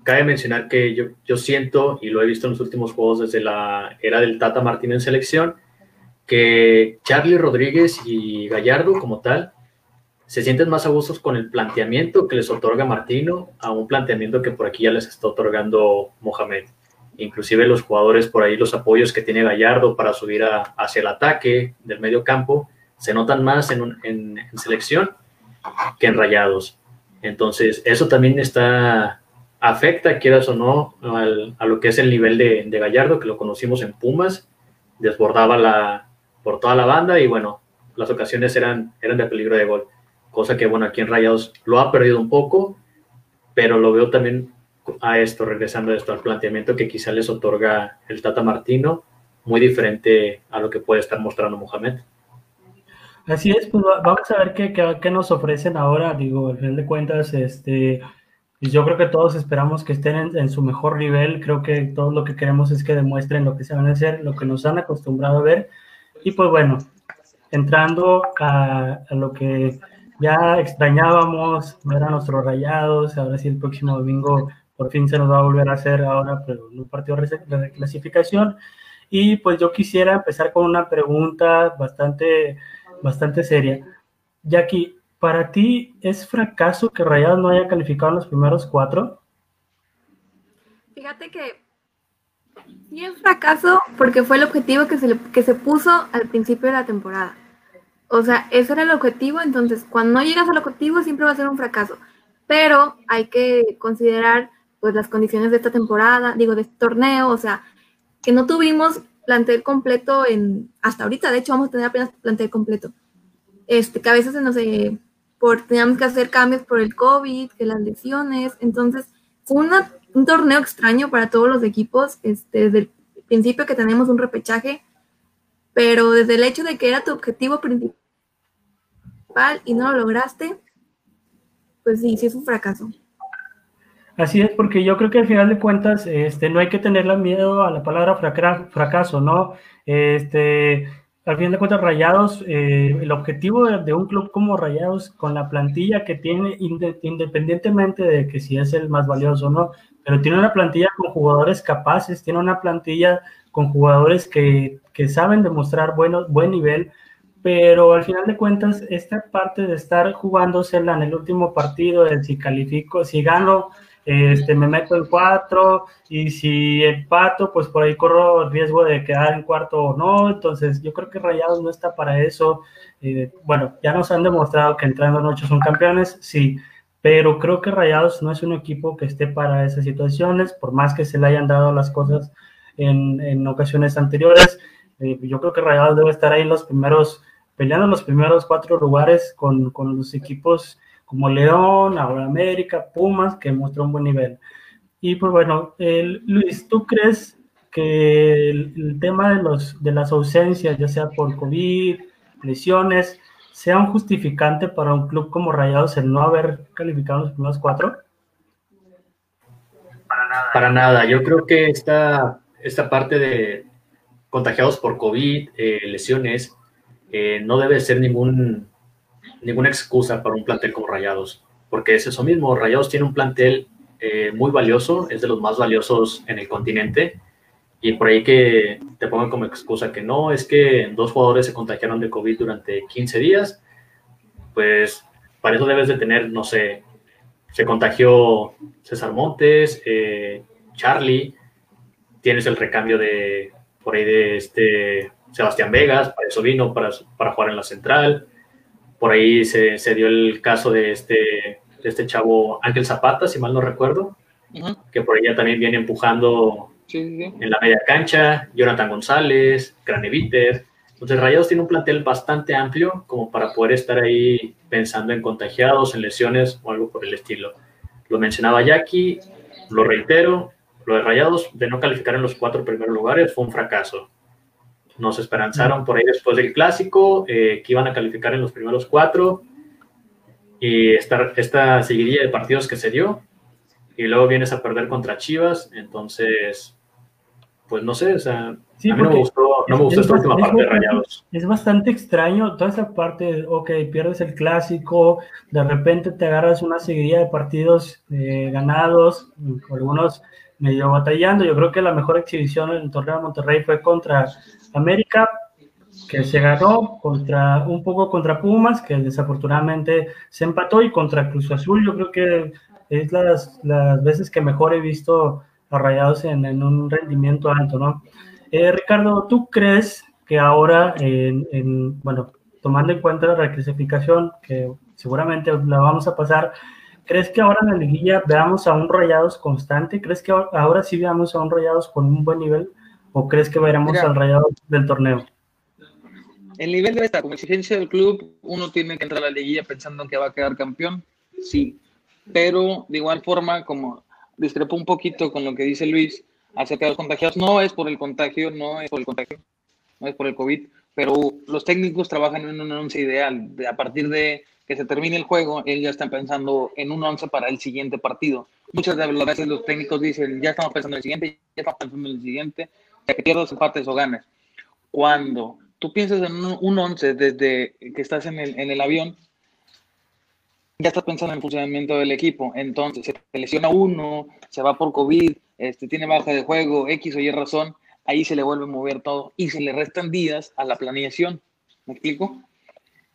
cabe mencionar que yo, yo siento, y lo he visto en los últimos juegos desde la era del Tata Martín en selección, que Charlie Rodríguez y Gallardo como tal se sienten más a gustos con el planteamiento que les otorga Martino a un planteamiento que por aquí ya les está otorgando Mohamed. Inclusive los jugadores por ahí, los apoyos que tiene Gallardo para subir hacia el ataque del medio campo, se notan más en, en, en selección que en rayados. Entonces, eso también está afecta, quieras o no, a lo que es el nivel de, Gallardo, que lo conocimos en Pumas, desbordaba la, por toda la banda y bueno, las ocasiones eran, eran de peligro de gol, cosa que bueno, aquí en Rayados lo ha perdido un poco, pero lo veo también a esto, regresando a esto, al planteamiento que quizá les otorga el Tata Martino, muy diferente a lo que puede estar mostrando Mohamed. Así es, pues vamos a ver qué, qué, nos ofrecen ahora, digo, al final de cuentas, este, yo creo que todos esperamos que estén en, su mejor nivel. Creo que todo lo que queremos es que demuestren lo que se van a hacer, lo que nos han acostumbrado a ver. Y pues bueno, entrando a, lo que ya extrañábamos, ver a nuestros rayados. Ahora sí, el próximo domingo por fin se nos va a volver a hacer ahora, pero en un partido de clasificación. Y pues yo quisiera empezar con una pregunta bastante, bastante seria. Jackie, ¿Para ti es fracaso que Rayados no haya calificado en los primeros cuatro? Fíjate que sí es fracaso porque fue el objetivo que se, que se puso al principio de la temporada. O sea, ese era el objetivo, entonces cuando no llegas al objetivo siempre va a ser un fracaso. Pero hay que considerar pues las condiciones de esta temporada, digo, de este torneo, o sea, que no tuvimos plantel completo en hasta ahorita, de hecho vamos a tener apenas plantel completo. Este, que a veces se nos por, teníamos que hacer cambios por el COVID, que las lesiones, entonces fue un torneo extraño para todos los equipos, este, desde el principio que tenemos un repechaje, pero desde el hecho de que era tu objetivo principal y no lo lograste, pues sí, sí es un fracaso. Así es, porque yo creo que al final de cuentas, este, no hay que tenerle miedo a la palabra fracaso, ¿no? Este, al fin de cuentas, Rayados, eh, el objetivo de, un club como Rayados, con la plantilla que tiene, independientemente de que si es el más valioso o no, pero tiene una plantilla con jugadores capaces, tiene una plantilla con jugadores que, que saben demostrar bueno, buen nivel, pero al final de cuentas, esta parte de estar jugándosela en el último partido, si califico, si gano, este, me meto en cuatro, y si empato, pues por ahí corro riesgo de quedar en cuarto o no, entonces yo creo que Rayados no está para eso. Eh, bueno, ya nos han demostrado que entrando en ocho son campeones, sí, pero creo que Rayados no es un equipo que esté para esas situaciones, por más que se le hayan dado las cosas en, en ocasiones anteriores. Eh, yo creo que Rayados debe estar ahí en los primeros, peleando en los primeros cuatro lugares con, con los equipos como León, ahora América, Pumas, que mostró un buen nivel. Y pues bueno, Luis, ¿tú crees que el, el, tema de, los, de las ausencias, ya sea por COVID, lesiones, sea un justificante para un club como Rayados el no haber calificado los primeros cuatro? Para nada. Para nada. Yo creo que esta, esta parte de contagiados por COVID, eh, lesiones, eh, no debe ser ningún, ninguna excusa para un plantel como Rayados, porque es eso mismo. Rayados tiene un plantel eh, muy valioso, es de los más valiosos en el continente y por ahí que te pongan como excusa que no, es que dos jugadores se contagiaron de COVID durante 15 días, pues para eso debes de tener, no sé, se contagió César Montes, eh, Charlie, tienes el recambio de, por ahí de este Sebastián Vegas, para eso vino, para, para jugar en la central, por ahí se, se dio el caso de este, de este chavo Ángel Zapata, si mal no recuerdo, que por ahí también viene empujando en la media cancha, Jonathan González, Graneviter. Entonces Rayados tiene un plantel bastante amplio como para poder estar ahí pensando en contagiados, en lesiones o algo por el estilo. Lo mencionaba Jackie, lo reitero, lo de Rayados de no calificar en los cuatro primeros lugares fue un fracaso. Nos esperanzaron por ahí después del clásico eh, que iban a calificar en los primeros cuatro y esta, esta seguiría de partidos que se dio y luego vienes a perder contra Chivas, entonces pues no sé, o sea, a mí no me gustó, no me gustó esta última parte de Rayados. Es bastante extraño toda esa parte, ok, pierdes el clásico, de repente te agarras una seguidilla de partidos eh, ganados, algunos medio batallando. Yo creo que la mejor exhibición en el torneo de Monterrey fue contra América, que se ganó contra un poco contra Pumas, que desafortunadamente se empató, y contra Cruz Azul. Yo creo que es las, las veces que mejor he visto arraigados en, en un rendimiento alto, ¿no? Eh, Ricardo, ¿tú crees que ahora, en, en, bueno, tomando en cuenta la reclasificación, que seguramente la vamos a pasar, ¿crees que ahora en la liguilla veamos a un Rayados constante? ¿Crees que ahora sí veamos a un Rayados con un buen nivel? ¿O crees que veremos Mira, al Rayados del torneo? El nivel de esta, como exigencia del club, uno tiene que entrar a la liguilla pensando en que va a quedar campeón, sí. Pero de igual forma, como discrepo un poquito con lo que dice Luis acerca de los contagiados. No es por el contagio, no es por el contagio, no es por el COVID, pero los técnicos trabajan en un once ideal. A partir de que se termine el juego, ellos ya están pensando en un once para el siguiente partido. Muchas de las veces los técnicos dicen, ya estamos pensando en el siguiente, ya estamos pensando en el siguiente, ya que pierdas empates o ganes. Cuando tú piensas en un, once desde que estás en el, en el avión, ya estás pensando en el funcionamiento del equipo. Entonces, se lesiona uno, se va por COVID, este, tiene baja de juego, X o Y razón, ahí se le vuelve a mover todo y se le restan días a la planeación. ¿Me explico?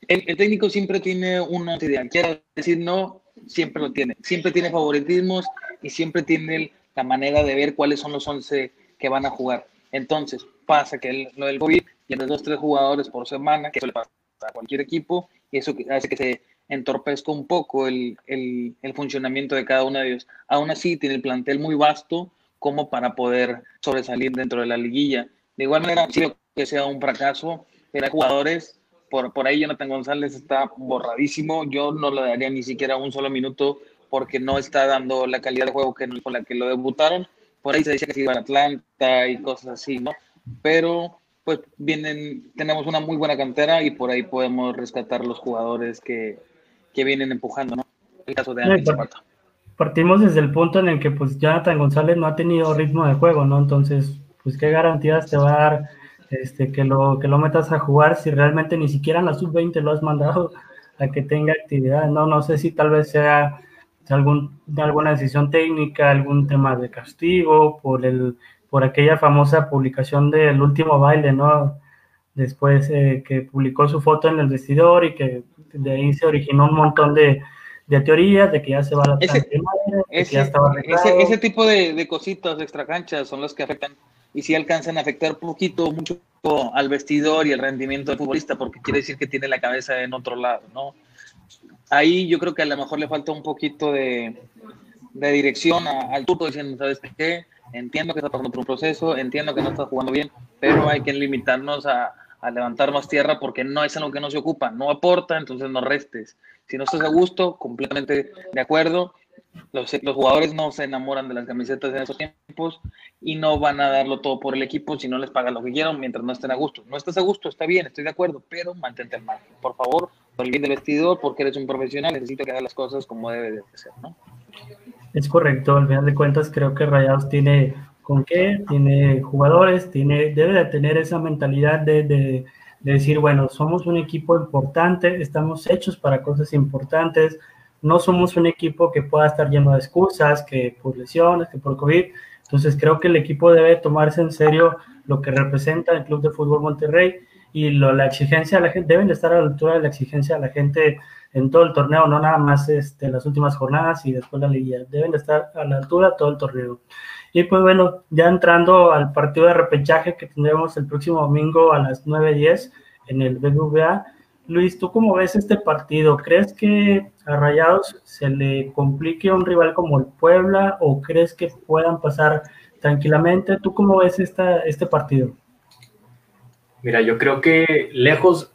El, técnico siempre tiene una idea. Quiero decir no, siempre lo tiene. Siempre tiene favoritismos y siempre tiene la manera de ver cuáles son los 11 que van a jugar. Entonces, pasa que el, lo del COVID tiene dos, tres jugadores por semana, que eso le pasa a cualquier equipo, y eso hace que se entorpezca un poco el, el, el, funcionamiento de cada uno de ellos. Aún así, tiene el plantel muy vasto como para poder sobresalir dentro de la liguilla. De igual manera, si que sea un fracaso, pero hay jugadores, por, por ahí Jonathan González está borradísimo, yo no le daría ni siquiera un solo minuto porque no está dando la calidad de juego que, con la que lo debutaron. Por ahí se decía que se iba a Atlanta y cosas así, ¿no? Pero pues vienen, tenemos una muy buena cantera y por ahí podemos rescatar los jugadores que, que vienen empujando, ¿no? El caso de Ángel Zapata. Partimos desde el punto en el que pues Jonathan González no ha tenido ritmo de juego, ¿no? Entonces, pues qué garantías te va a dar este, que, lo, que lo metas a jugar si realmente ni siquiera en la sub-20 lo has mandado <laughs> a que tenga actividad, ¿no? No sé si tal vez sea algún, alguna decisión técnica, algún tema de castigo, por, el, por aquella famosa publicación del último baile, ¿no? después eh, que publicó su foto en el vestidor y que de ahí se originó un montón de, de teorías de que ya se va a la ese, ese, ese, ese, tipo de, de cositas extracanchas son las que afectan y si alcanzan a afectar poquito, mucho al vestidor y el rendimiento del futbolista, porque quiere decir que tiene la cabeza en otro lado, ¿no? Ahí yo creo que a lo mejor le falta un poquito de, de dirección al turco diciendo, ¿sabes qué? Entiendo que está pasando por un proceso, entiendo que no está jugando bien, pero hay que limitarnos a, a levantar más tierra porque no es algo que no se ocupa, no aporta, entonces no restes. Si no estás a gusto, completamente de acuerdo, los, los, jugadores no se enamoran de las camisetas en esos tiempos y no van a darlo todo por el equipo si no les pagan lo que quieran mientras no estén a gusto. No estás a gusto, está bien, estoy de acuerdo, pero mantente al margen. Por favor, por el bien del vestidor, porque eres un profesional, necesito que hagas las cosas como debe de ser, ¿no? Es correcto, al final de cuentas creo que Rayados tiene con qué, tiene jugadores, tiene, debe de tener esa mentalidad de, de, de decir, bueno, somos un equipo importante, estamos hechos para cosas importantes, no somos un equipo que pueda estar lleno de excusas, que por lesiones, que por COVID. Entonces creo que el equipo debe tomarse en serio lo que representa el Club de Fútbol Monterrey y lo, la exigencia de la gente, deben de estar a la altura de la exigencia de la gente en todo el torneo, no nada más este, las últimas jornadas y después la liga, deben de estar a la altura todo el torneo. Y pues bueno, ya entrando al partido de repechaje que tendremos el próximo domingo a las 9.10 en el BBVA, Luis, ¿tú cómo ves este partido? ¿Crees que a Rayados se le complique a un rival como el Puebla o crees que puedan pasar tranquilamente? ¿Tú cómo ves esta, este partido? Mira, yo creo que lejos,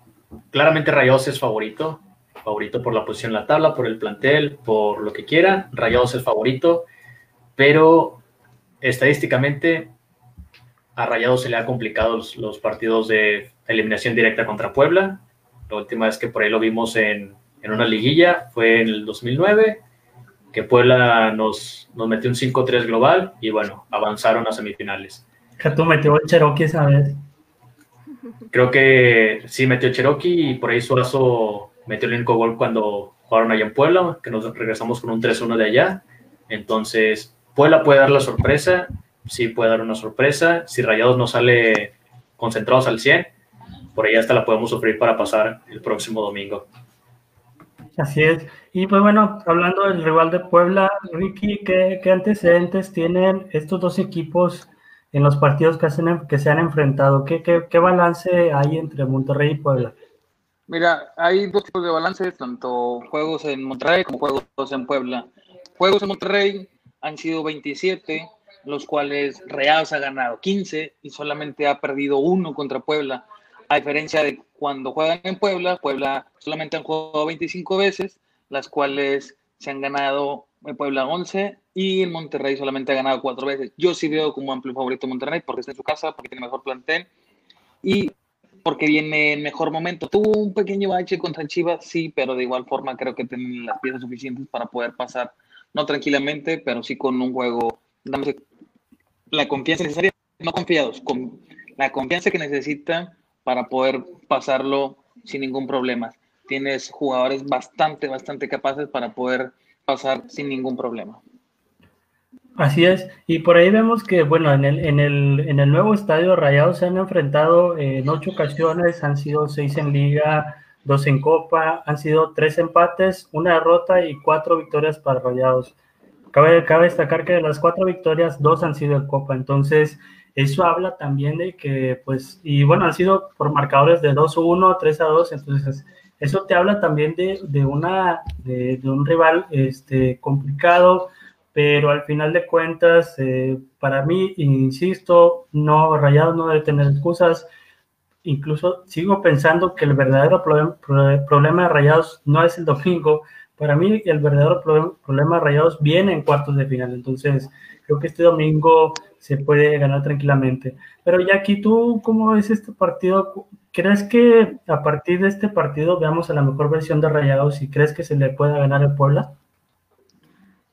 claramente Rayados es favorito, favorito por la posición en la tabla, por el plantel, por lo que quiera. Rayados es favorito, pero estadísticamente a Rayados se le ha complicado los, los partidos de eliminación directa contra Puebla la última vez que por ahí lo vimos en, en una liguilla fue en el 2009, que Puebla nos, nos metió un 5-3 global y bueno, avanzaron a semifinales. Tú metió el Cherokee esa vez. Creo que sí metió Cherokee y por ahí Suazo metió el único gol cuando jugaron allá en Puebla, que nos regresamos con un 3-1 de allá. Entonces, Puebla puede dar la sorpresa, sí puede dar una sorpresa. Si Rayados no sale concentrados al 100, por ahí hasta la podemos sufrir para pasar el próximo domingo. Así es. Y pues bueno, hablando del rival de Puebla, Ricky, ¿qué, antecedentes tienen estos dos equipos en los partidos que, hacen, que se han enfrentado? ¿Qué, ¿Qué, qué, balance hay entre Monterrey y Puebla? Mira, hay dos tipos de balance, tanto juegos en Monterrey como juegos en Puebla. Juegos en Monterrey han sido 27, los cuales Real ha ganado 15 y solamente ha perdido uno contra Puebla. A diferencia de cuando juegan en Puebla, Puebla solamente han jugado 25 veces, las cuales se han ganado en Puebla 11 y en Monterrey solamente ha ganado 4 veces. Yo sí veo como amplio favorito Monterrey porque está en su casa, porque tiene mejor plantel y porque viene en mejor momento. Tuvo un pequeño bache contra Chivas, sí, pero de igual forma creo que tienen las piezas suficientes para poder pasar, no tranquilamente, pero sí con un juego, dándose la confianza necesaria, no confiados, con la confianza que necesitan para poder pasarlo sin ningún problema. Tienes jugadores bastante, bastante capaces para poder pasar sin ningún problema. Así es, y por ahí vemos que, bueno, en el, en el, en el nuevo estadio Rayados se han enfrentado en ocho ocasiones, han sido seis en liga, dos en copa, han sido tres empates, una derrota y cuatro victorias para Rayados. Cabe, cabe destacar que de las cuatro victorias, dos han sido en copa, entonces eso habla también de que, pues, y bueno, han sido por marcadores de 2-1, 3-2, entonces eso te habla también de, de una, de, un rival este, complicado, pero al final de cuentas, eh, para mí, insisto, no, Rayados no debe tener excusas, incluso sigo pensando que el verdadero problem, problema de Rayados no es el domingo, para mí el verdadero problem, problema de Rayados viene en cuartos de final, entonces creo que este domingo se puede ganar tranquilamente. Pero Jackie, ¿tú cómo ves este partido? ¿Crees que a partir de este partido veamos a la mejor versión de Rayados y crees que se le pueda ganar el Puebla?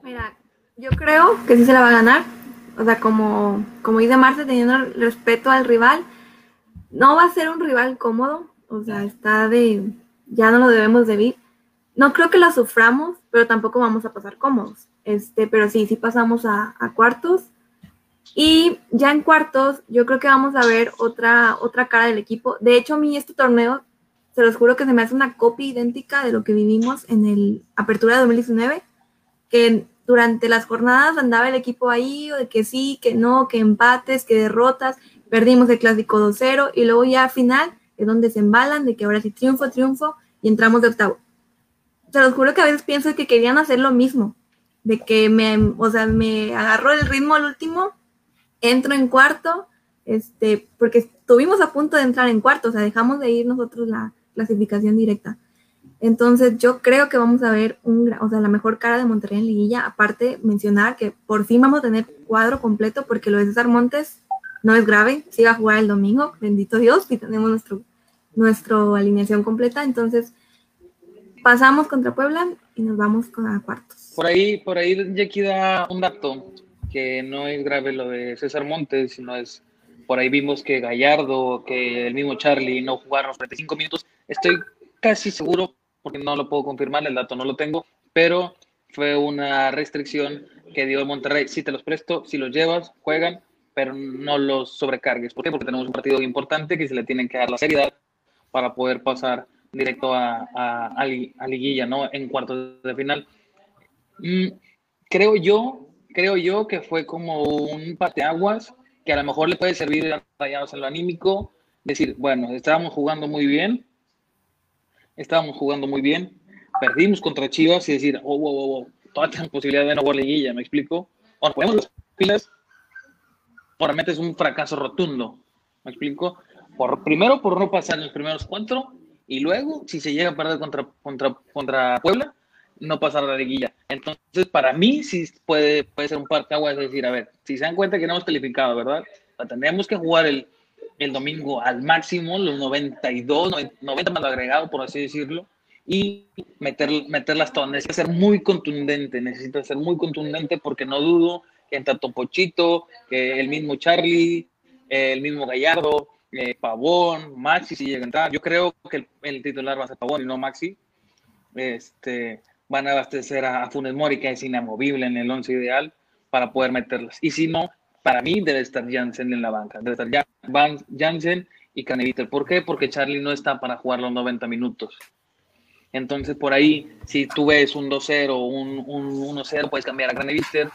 Mira, yo creo que sí se la va a ganar. O sea, como, como dice Marce, teniendo respeto al rival, no va a ser un rival cómodo. O sea, está de, ya no lo debemos de. No creo que lo suframos, pero tampoco vamos a pasar cómodos. Este, pero sí, sí pasamos a, cuartos Y ya en cuartos, yo creo que vamos a ver otra, otra cara del equipo. De hecho, a mí este torneo, se los juro que se me hace una copia idéntica de lo que vivimos en el Apertura de 2019, que durante las jornadas andaba el equipo ahí, de que sí, que no, que empates, que derrotas, perdimos el clásico 2-0, y luego ya al final es donde se embalan de que ahora sí triunfo, triunfo, y entramos de octavo. Se los juro que a veces pienso que querían hacer lo mismo, de que me, o sea, me agarró el ritmo al último entro en cuarto, este, porque estuvimos a punto de entrar en cuarto, o sea, dejamos de ir nosotros la clasificación directa. Entonces, yo creo que vamos a ver un, o sea, la mejor cara de Monterrey en liguilla. Aparte, mencionar que por fin vamos a tener cuadro completo, porque lo de César Montes no es grave, sí va a jugar el domingo, bendito Dios, y tenemos nuestro, nuestra alineación completa. Entonces, pasamos contra Puebla y nos vamos con a cuartos. Por ahí, por ahí ya queda un dato que no es grave lo de César Montes, sino es por ahí vimos que Gallardo, que el mismo Charlie no jugaron los 35 minutos. Estoy casi seguro, porque no lo puedo confirmar, el dato no lo tengo, pero fue una restricción que dio el Monterrey. Si te los presto, si los llevas, juegan, pero no los sobrecargues. ¿Por qué? Porque tenemos un partido importante que se le tienen que dar la seriedad para poder pasar directo a, a, liguilla, ¿no? En cuartos de final. Mm, creo yo creo yo que fue como un parteaguas que a lo mejor le puede servir a Rayados en lo anímico, decir, bueno, estábamos jugando muy bien, estábamos jugando muy bien, perdimos contra Chivas y decir, oh, oh, oh, oh toda la posibilidad de no jugar liguilla, ¿me explico? O ponemos las pilas, realmente es un fracaso rotundo, ¿me explico? Por, primero por no pasar en los primeros cuatro y luego, si se llega a perder contra, contra, contra Puebla, no pasar la liguilla. Entonces, para mí sí puede, puede ser un agua es decir, a ver, si se dan cuenta que no hemos calificado, ¿verdad? tendríamos que jugar el, el domingo al máximo, los 92, 90 más agregado, por así decirlo, y meter, meter las todas. Necesita ser muy contundente, necesita ser muy contundente porque no dudo que entre Topochito, que el mismo Charlie, el mismo Gallardo, eh, Pavón, Maxi, si llega a entrar. Yo creo que el, titular va a ser Pavón y no Maxi. Este, van a abastecer a, Funes Mori, que es inamovible en el once ideal, para poder meterlas. Y si no, para mí debe estar Jansen en la banca, debe estar Jansen y Caneviter. ¿Por qué? Porque Charlie no está para jugar los 90 minutos. Entonces, por ahí, si tú ves un 2-0, un, un 1-0, puedes cambiar a Caneviter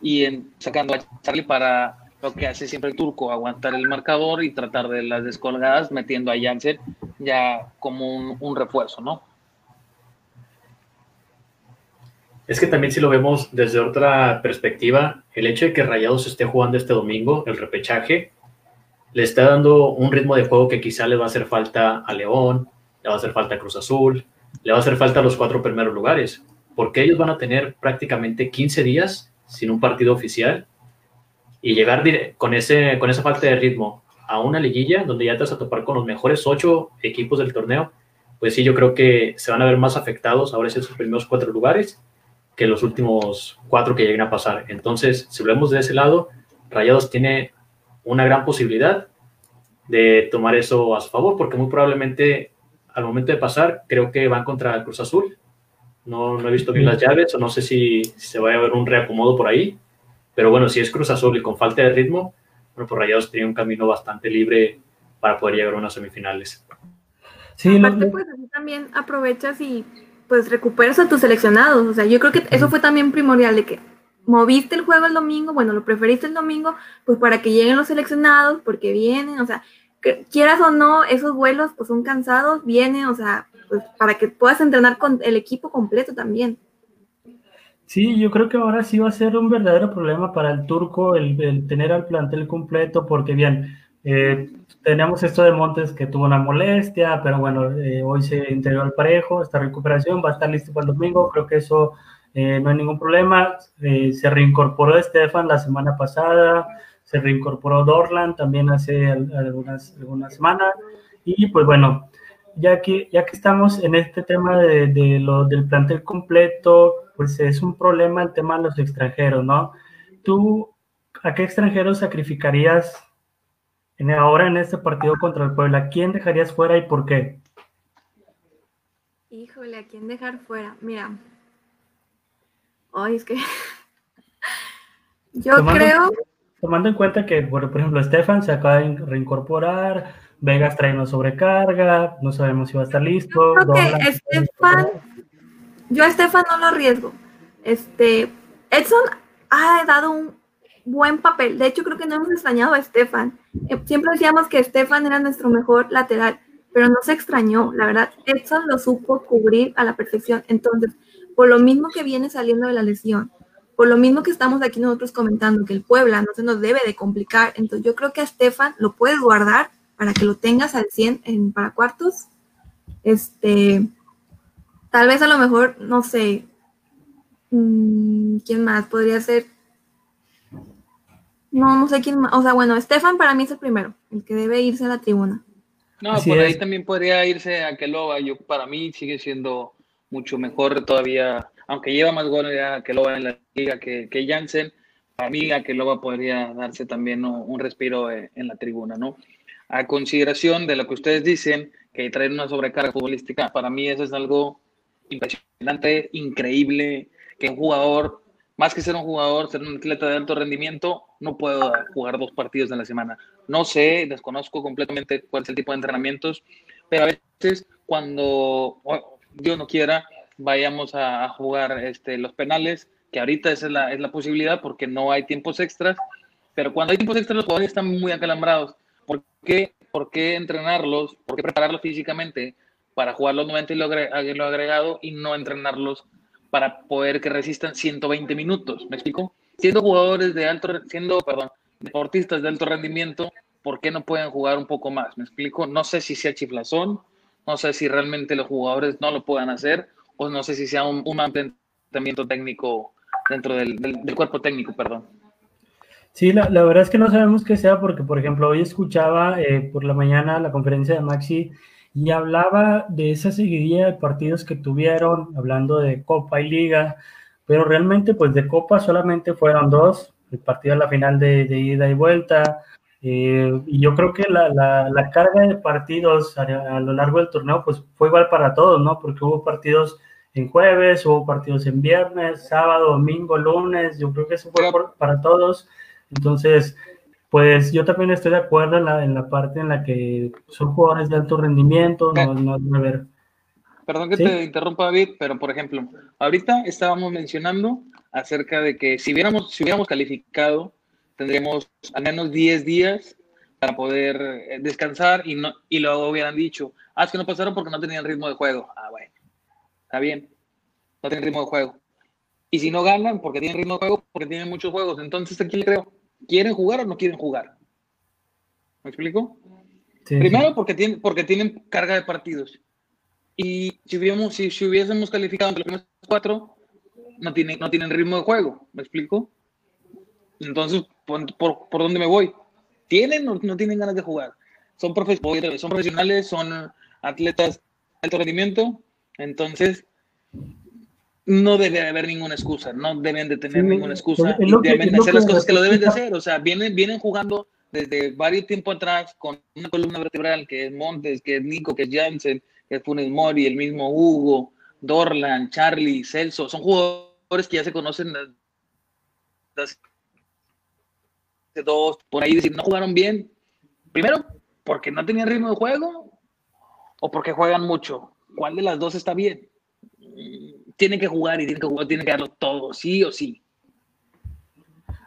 y sacando a Charlie para lo que hace siempre el turco, aguantar el marcador y tratar de las descolgadas, metiendo a Jansen ya como un, un refuerzo, ¿no? Es que también si lo vemos desde otra perspectiva, el hecho de que Rayados esté jugando este domingo, el repechaje, le está dando un ritmo de juego que quizá le va a hacer falta a León, le va a hacer falta a Cruz Azul, le va a hacer falta a los cuatro primeros lugares, porque ellos van a tener prácticamente 15 días sin un partido oficial y llegar con, ese, con esa falta de ritmo a una liguilla donde ya te vas a topar con los mejores ocho equipos del torneo, pues sí, yo creo que se van a ver más afectados ahora sí esos primeros cuatro lugares que los últimos cuatro que lleguen a pasar. Entonces, si lo vemos de ese lado, Rayados tiene una gran posibilidad de tomar eso a su favor, porque muy probablemente al momento de pasar, creo que van contra el Cruz Azul. No, no he visto bien las llaves, o no sé si, se va a ver un reacomodo por ahí. Pero bueno, si es Cruz Azul y con falta de ritmo, bueno, pues Rayados tiene un camino bastante libre para poder llegar a unas semifinales. Sí, Aparte, pues también aprovechas y pues recuperas a tus seleccionados. O sea, yo creo que eso fue también primordial de que moviste el juego el domingo, bueno, lo preferiste el domingo, pues para que lleguen los seleccionados, porque vienen, o sea, que, quieras o no, esos vuelos pues son cansados, vienen, o sea, pues para que puedas entrenar con el equipo completo también. Sí, yo creo que ahora sí va a ser un verdadero problema para el turco el, el tener al plantel completo, porque bien, eh, tenemos esto de Montes que tuvo una molestia, pero bueno, eh, hoy se integró al parejo, esta recuperación va a estar listo para el domingo, creo que eso eh, no hay ningún problema. se reincorporó Estefan la semana pasada, se reincorporó Dorlan también hace algunas, algunas semanas, y pues bueno, ya que, ya que estamos en este tema de, de lo, del plantel completo, pues es un problema el tema de los extranjeros, ¿no? ¿Tú a qué extranjeros sacrificarías ahora en este partido contra el Puebla, ¿quién dejarías fuera y por qué? Híjole, ¿a quién dejar fuera? Mira. Ay, es que. <laughs> Yo creo. tomando en cuenta que, por, ejemplo, Estefan se acaba de reincorporar, Vegas trae una sobrecarga, no sabemos si va a estar listo. Yo creo que Estefan, yo a Estefan no lo arriesgo. Este, Edson ha dado un buen papel. De hecho, creo que no hemos extrañado a Estefan. Eh, siempre decíamos que Estefan era nuestro mejor lateral, pero no se extrañó. La verdad, Edson lo supo cubrir a la perfección. Entonces, por lo mismo que viene saliendo de la lesión, por lo mismo que estamos aquí nosotros comentando que el Puebla no se nos debe de complicar, entonces yo creo que a Estefan lo puedes guardar para que lo tengas al 100 en, para cuartos. Este, tal vez a lo mejor, no sé, mm, ¿quién más? Podría ser no, no sé quién más. O sea, bueno, Estefan para mí es el primero, el que debe irse a la tribuna. No, por ahí también podría irse a Keloba. Yo, para mí sigue siendo mucho mejor todavía, aunque lleva más goles a Keloba en la liga que, que Jansen. Para mí, a Keloba podría darse también un respiro eh, en la tribuna, ¿no? A consideración de lo que ustedes dicen, que traer una sobrecarga futbolística, para mí eso es algo impresionante, increíble, que un jugador más que ser un jugador, ser un atleta de alto rendimiento, no puedo jugar dos partidos en la semana. No sé, desconozco completamente cuál es el tipo de entrenamientos, pero a veces cuando Dios no quiera, vayamos a, jugar este, los penales, que ahorita esa es la, es la posibilidad porque no hay tiempos extras, pero cuando hay tiempos extras los jugadores están muy acalambrados. ¿Por qué, ¿Por qué entrenarlos? ¿Por qué prepararlos físicamente para jugar los 90 y lo agregado y no entrenarlos para poder que resistan 120 minutos. ¿Me explico? Siendo jugadores de alto, siendo, perdón, deportistas de alto rendimiento, ¿por qué no pueden jugar un poco más? ¿Me explico? No sé si sea chiflazón, no sé si realmente los jugadores no lo puedan hacer, o no sé si sea un, un técnico dentro del, cuerpo técnico, perdón. Sí, la, verdad es que no sabemos qué sea, porque, por ejemplo, hoy escuchaba eh, por la mañana la conferencia de Maxi y hablaba de esa seguidilla de partidos que tuvieron, hablando de Copa y Liga, pero realmente pues de Copa solamente fueron dos, el partido a la final de, ida y vuelta, eh, y yo creo que la, la, carga de partidos a, lo largo del torneo pues fue igual para todos, ¿no? Porque hubo partidos en jueves, hubo partidos en viernes, sábado, domingo, lunes, yo creo que eso fue para todos, entonces pues yo también estoy de acuerdo en la, en la parte en la que son jugadores de alto rendimiento, no, no ver. Perdón que te interrumpa, David, pero por ejemplo, ahorita estábamos mencionando acerca de que si hubiéramos, si hubiéramos calificado, tendríamos al menos 10 días para poder eh, descansar y, no, y luego hubieran dicho, ah, es que no pasaron porque no tenían ritmo de juego. Ah, bueno, está bien, no tienen ritmo de juego. Y si no ganan porque tienen ritmo de juego, porque tienen muchos juegos, entonces ¿a quién le creo? ¿Quieren jugar o no quieren jugar? ¿Me explico? Primero porque tienen, porque tienen carga de partidos. Y si, hubiésemos, si, si hubiésemos calificado entre los cuatro, no tienen, no tienen ritmo de juego. ¿Me explico? Entonces, ¿por, por, dónde me voy? ¿Tienen o no tienen ganas de jugar? Son, son profesionales, son atletas de alto rendimiento. Entonces, no debe haber ninguna excusa, no deben de tener ninguna excusa y deben hacer las cosas que lo deben de hacer. O sea, vienen, vienen jugando desde varios tiempos atrás con una columna vertebral que es Montes, que es Nico, que es Jansen, que es Funes Mori, el mismo Hugo, Dorlan, Charlie, Celso. Son jugadores que ya se conocen desde dos, por ahí decir, no jugaron bien. Primero, porque no tenían ritmo de juego o porque juegan mucho. ¿Cuál de las dos está bien? Tiene que jugar y tiene que jugar, tiene que darlo todo, sí o sí.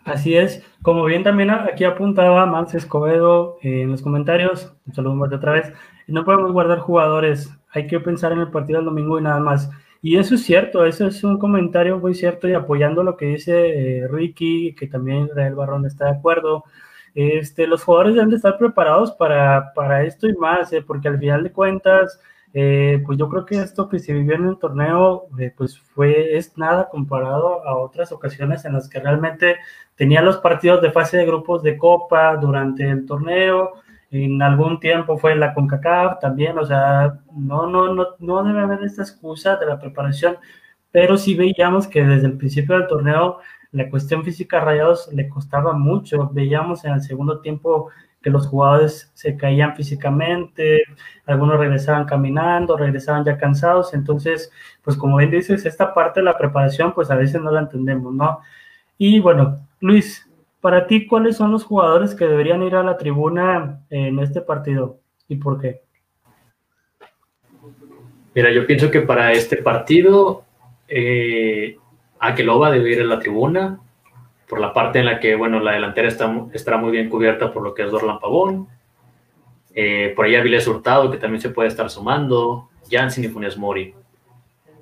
Así es, como bien también aquí apuntaba Max Escobedo eh, en los comentarios, un saludo otra vez, no podemos guardar jugadores, hay que pensar en el partido del domingo y nada más. Y eso es cierto, eso es un comentario muy cierto y apoyando lo que dice eh, Ricky, que también Israel Barrón está de acuerdo. Este, los jugadores deben de estar preparados para, para esto y más, eh, porque al final de cuentas, eh, pues yo creo que esto que se vivió en el torneo, eh, pues fue, es nada comparado a otras ocasiones en las que realmente tenía los partidos de fase de grupos de Copa durante el torneo, en algún tiempo fue la CONCACAF también, o sea, no, no, no, no debe haber esta excusa de la preparación, pero sí veíamos que desde el principio del torneo la cuestión física a Rayados le costaba mucho, veíamos en el segundo tiempo que los jugadores se caían físicamente, algunos regresaban caminando, regresaban ya cansados, entonces, pues como bien dices, esta parte de la preparación, pues a veces no la entendemos, ¿no? Y bueno, Luis, para ti, ¿cuáles son los jugadores que deberían ir a la tribuna en este partido y por qué? Mira, yo pienso que para este partido, eh, Akeloba debe ir a la tribuna, por la parte en la que, bueno, la delantera está, estará muy bien cubierta por lo que es Dorlan Pavón. Eh, por ahí Avilés Hurtado, que también se puede estar sumando. Jansen y Funes Mori.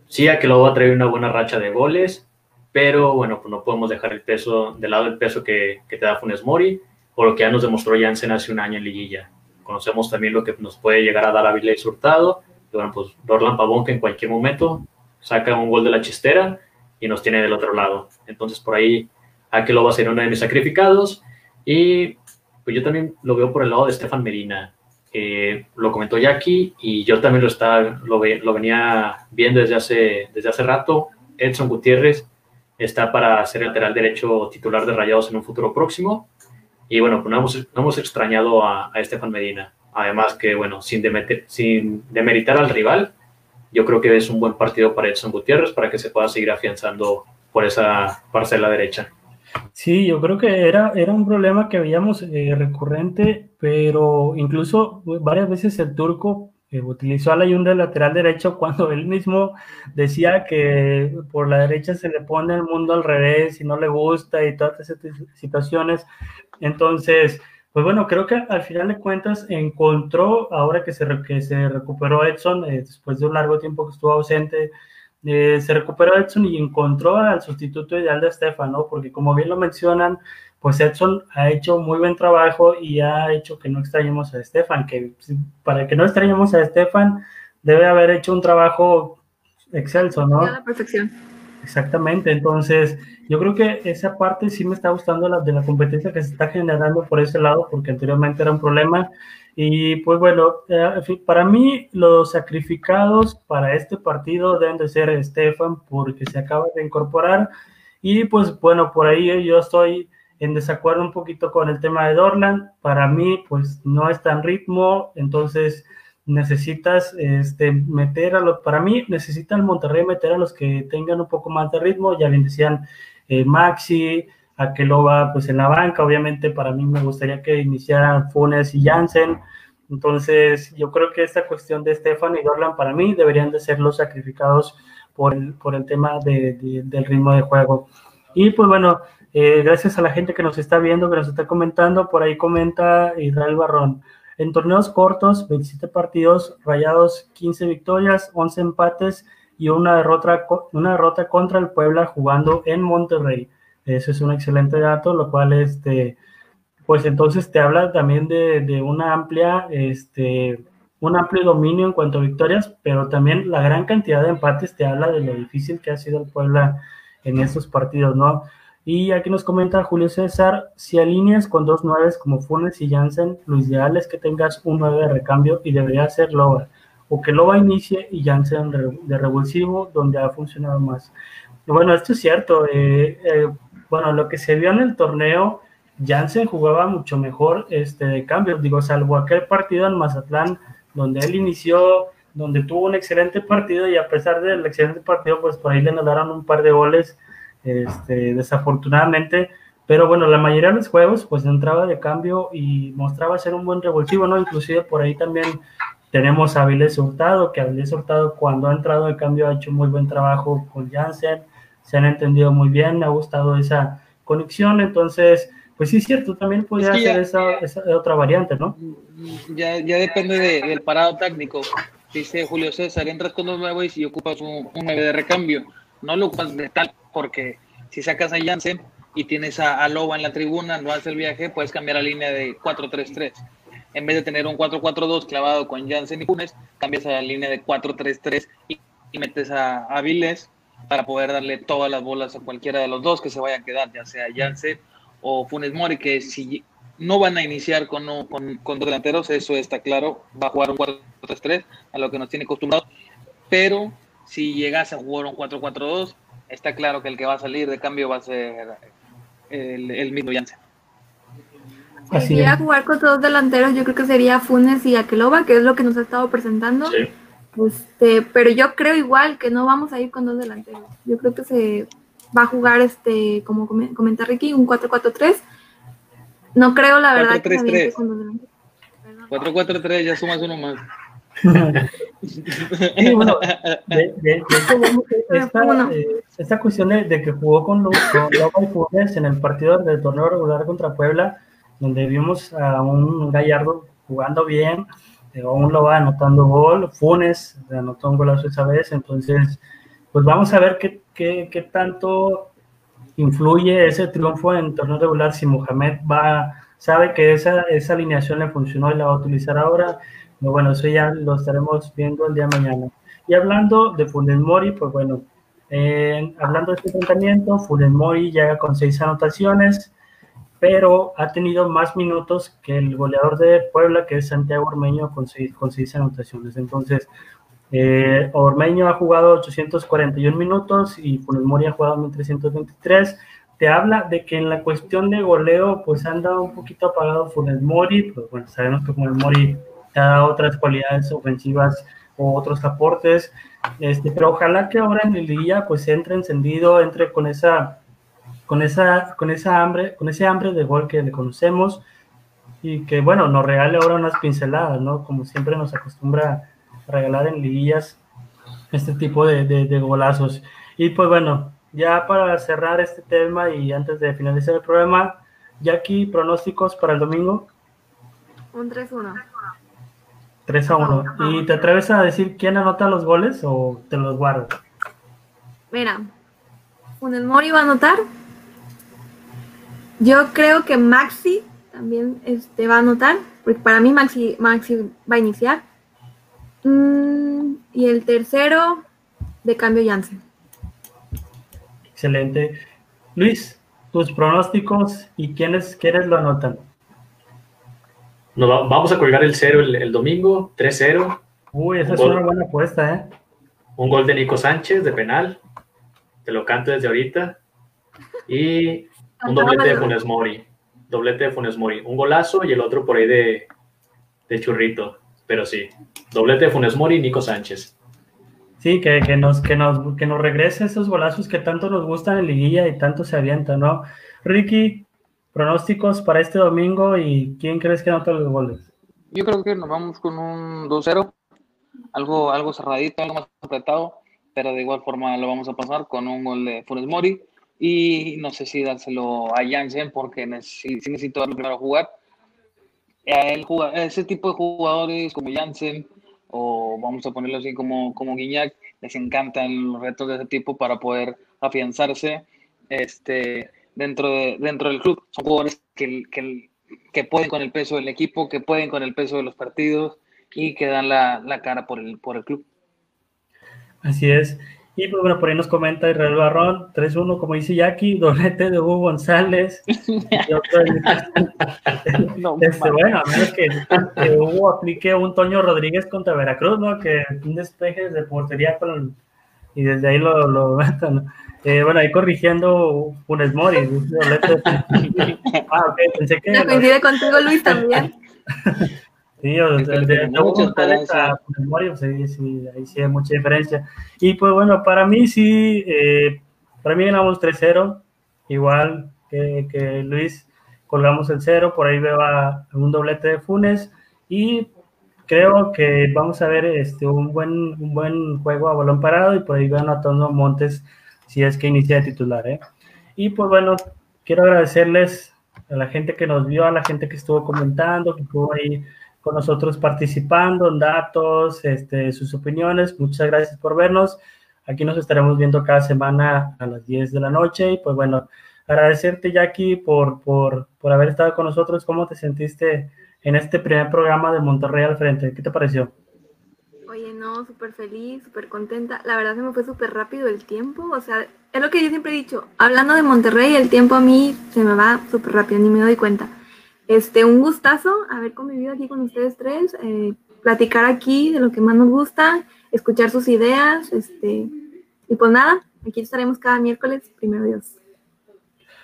Sí, Akeloba trae una buena racha de goles, pero bueno, pues no podemos dejar el peso, de lado el peso que, que te da Funes Mori, o lo que ya nos demostró Jansen hace un año en Liguilla. Conocemos también lo que nos puede llegar a dar Avilés Hurtado bueno, pues Dorlan Pavón que en cualquier momento saca un gol de la chistera y nos tiene del otro lado. Entonces por ahí lo va a ser uno de mis sacrificados y pues yo también lo veo por el lado de Stefan Medina. lo comentó Jackie y yo también lo, está, lo, lo, venía viendo desde hace, desde hace rato. Edson Gutiérrez está para ser lateral derecho titular de Rayados en un futuro próximo. Y bueno, pues no hemos, no hemos extrañado a, a Estefan Medina. Además que, bueno, sin, demeter, sin demeritar al rival, yo creo que es un buen partido para Edson Gutiérrez para que se pueda seguir afianzando por esa parcela derecha. Sí, yo creo que era, era un problema que veíamos eh, recurrente, pero incluso varias veces el turco eh, utilizó a la yunda lateral derecho <laughs> cuando él mismo decía que por la derecha se le pone el mundo al revés y no le gusta y todas esas situaciones. Entonces, pues bueno, creo que al final de cuentas encontró, ahora que se, que se recuperó Edson, eh, después de un largo tiempo que estuvo ausente, eh, se recuperó Edson y encontró al sustituto ideal de Estefan, ¿no? Porque como bien lo mencionan, pues Edson ha hecho muy buen trabajo y ha hecho que no extrañemos a Estefan, que para que no extrañemos a Estefan, debe haber hecho un trabajo excelso, ¿no? A la perfección. Exactamente, entonces yo creo que esa parte sí me está gustando la, de la competencia que se está generando por ese lado, porque anteriormente era un problema. Y pues bueno, eh, para mí los sacrificados para este partido deben de ser Estefan, porque se acaba de incorporar. Y pues bueno, por ahí yo estoy en desacuerdo un poquito con el tema de Dorland. Para mí, pues no está en ritmo, entonces necesitas este, meter a los, para mí necesita el Monterrey meter a los que tengan un poco más de ritmo, ya bien decían eh, Maxi, va pues en la banca, obviamente para mí me gustaría que iniciaran Funes y Jansen, entonces yo creo que esta cuestión de Stefan y Dorlan para mí deberían de ser los sacrificados por el, por el tema de, del ritmo de juego. Y pues bueno, eh, gracias a la gente que nos está viendo, que nos está comentando, por ahí comenta Israel Barrón. En torneos cortos, 27 partidos, rayados 15 victorias, 11 empates y una derrota, una derrota contra el Puebla jugando en Monterrey. Eso es un excelente dato, lo cual, este, pues entonces te habla también de, una amplia, este, un amplio dominio en cuanto a victorias, pero también la gran cantidad de empates te habla de lo difícil que ha sido el Puebla en estos partidos, ¿no? Y aquí nos comenta Julio César, si alineas con dos nueves como Funes y Jansen, lo ideal es que tengas un nueve de recambio y debería ser Loba, o que Loba inicie y Jansen de revulsivo, donde ha funcionado más. Bueno, esto es cierto. Eh, eh, bueno, lo que se vio en el torneo, Jansen jugaba mucho mejor este, de cambio, digo, salvo aquel partido en Mazatlán, donde él inició, donde tuvo un excelente partido y a pesar del excelente partido, pues por ahí le daron un par de goles este, desafortunadamente. Pero bueno, la mayoría de los juegos pues entraba de cambio y mostraba ser un buen revulsivo, ¿no? Inclusive por ahí también tenemos a Avilés Hurtado, que Avilés Hurtado cuando ha entrado de cambio ha hecho muy buen trabajo con Janssen, se han entendido muy bien, me ha gustado esa conexión, entonces, pues sí es cierto, también podría ser esa, esa, otra variante, ¿no? Ya, ya depende del parado técnico. Dice Julio César, entras con dos nuevos y ocupas un, un de recambio. No lo ocupas de tal porque si sacas a Jansen y tienes a, Loba en la tribuna, no haces el viaje, puedes cambiar la línea de 4-3-3. En vez de tener un 4-4-2 clavado con Jansen y Funes, cambias a la línea de 4-3-3 y, metes a, a Viles para poder darle todas las bolas a cualquiera de los dos que se vayan a quedar, ya sea Jansen o Funes Mori, que si no van a iniciar con, con, con dos delanteros, eso está claro, va a jugar un 4-3-3, a lo que nos tiene acostumbrados, pero si llegas a jugar un 4-4-2, está claro que el que va a salir de cambio va a ser el, mismo Janssen. Si a jugar con dos delanteros, yo creo que sería Funes y Akeloba, que es lo que nos ha estado presentando. Este, pero yo creo igual que no vamos a ir con dos delanteros. Yo creo que se va a jugar, este, como comenta Ricky, un 4-4-3, No creo, la verdad, 4, 3, que me aviente 3. con dos delanteros. 4-4-3, ya sumas uno más. <laughs> Sí, bueno, de, de- de <laughs> esta, eh, esta cuestión de, de que jugó con, Lo- con Lobo y Funes en el partido del torneo regular contra Puebla, donde vimos a un Gallardo jugando bien, eh, a un Loba anotando gol, Funes anotó un golazo esa vez, entonces, pues vamos a ver qué, qué, qué tanto influye ese triunfo en torneo regular si Mohamed va, sabe que esa, esa alineación le funcionó y la va a utilizar ahora. Pero bueno, eso ya lo estaremos viendo el día de mañana. Y hablando de Funes Mori, pues bueno, eh, hablando de este enfrentamiento, Funes Mori llega con seis anotaciones, pero ha tenido más minutos que el goleador de Puebla, que es Santiago Ormeño, con seis, con seis anotaciones. Entonces, eh, Ormeño ha jugado 841 minutos y Funes Mori ha jugado 1323. Te habla de que en la cuestión de goleo, pues anda un poquito apagado Funes Mori, pues bueno, sabemos que Funes Mori te ha dado otras cualidades ofensivas o otros aportes, este, pero ojalá que ahora en el día pues entre encendido, entre con esa, con esa, con esa hambre, con ese hambre de gol que le conocemos y que bueno, nos regale ahora unas pinceladas, ¿no? Como siempre nos acostumbra a regalar en liguillas este tipo de, de, de golazos. Y pues bueno, ya para cerrar este tema y antes de finalizar el programa, Jackie, pronósticos para el domingo. Un 3-1. 3 a 1. ¿Y te atreves a decir quién anota los goles o te los guardas? Mira, Funes Mori va a anotar. Yo creo que Maxi también este, va a anotar, porque para mí Maxi, Maxi va a iniciar. Mm, y el tercero, de cambio Jansen. Excelente. Luis, tus pronósticos y quiénes, quiénes lo anotan. Nos va- vamos a colgar el cero el, el domingo, 3-0. Uy, esa es Gol. una buena apuesta, ¿eh? Un gol de Nico Sánchez de penal. Te lo canto desde ahorita. Y un doblete de Funes Mori. Doblete de Funes Mori. Un golazo y el otro por ahí de, de churrito. Pero sí. Doblete de Funes Mori y Nico Sánchez. Sí, que, que nos, que, nos, que nos regrese esos golazos que tanto nos gustan en liguilla y tanto se avientan, ¿no? Ricky, pronósticos para este domingo y quién crees que anota los goles. Yo creo que nos vamos con un 2-0, algo, algo cerradito, algo más apretado, pero de igual forma lo vamos a pasar con un gol de Funes Mori y no sé si dárselo a Jansen porque necesito, necesito darle primero a jugar. A ese tipo de jugadores como Jansen o vamos a ponerlo así como, como Guiñac, les encantan los retos de ese tipo para poder afianzarse este, dentro, de, dentro del club. Son jugadores que, que, que pueden con el peso del equipo, que pueden con el peso de los partidos y que dan la, la cara por el, por el club. Así es. Y pues bueno, por ahí nos comenta Israel Barrón, 3-1, como dice Jackie, doblete de Hugo González. Y otro de- No, Este, bueno, a menos que, que Hugo aplique un Toño Rodríguez contra Veracruz, ¿no? Que un despeje de portería con y desde ahí lo, lo matan, ¿no? Eh, bueno, ahí corrigiendo Funes Mori. dice doblete de- <laughs> Ah, ok, pensé que... Me coincide contigo, Luis, también. <laughs> Sí, o sea, de, de Mucha Hugo González esperanza. a Funes Mori, pues ahí sí, ahí sí hay mucha diferencia. Y pues bueno, para mí sí, eh, para mí ganamos 3-0, igual que, que Luis, colgamos el 0, por ahí veo a un doblete de Funes y creo que vamos a ver este, un, buen, un buen juego a balón parado y por ahí veo a Antonio Montes si es que inicia de titular. ¿eh? Y pues bueno, quiero agradecerles a la gente que nos vio, a la gente que estuvo comentando, que estuvo ahí con nosotros participando en datos, este, sus opiniones. Muchas gracias por vernos. Aquí nos estaremos viendo cada semana a las 10 de la noche. Y pues bueno, agradecerte, Jackie, por, por, por haber estado con nosotros. ¿Cómo te sentiste en este primer programa de Monterrey al frente? ¿Qué te pareció? Oye, no, súper feliz, súper contenta. La verdad se me fue súper rápido el tiempo. O sea, es lo que yo siempre he dicho. Hablando de Monterrey, el tiempo a mí se me va súper rápido, ni me doy cuenta. Este, un gustazo haber convivido aquí con ustedes tres, eh, platicar aquí de lo que más nos gusta, escuchar sus ideas, este, y pues nada, aquí estaremos cada miércoles, primero Dios.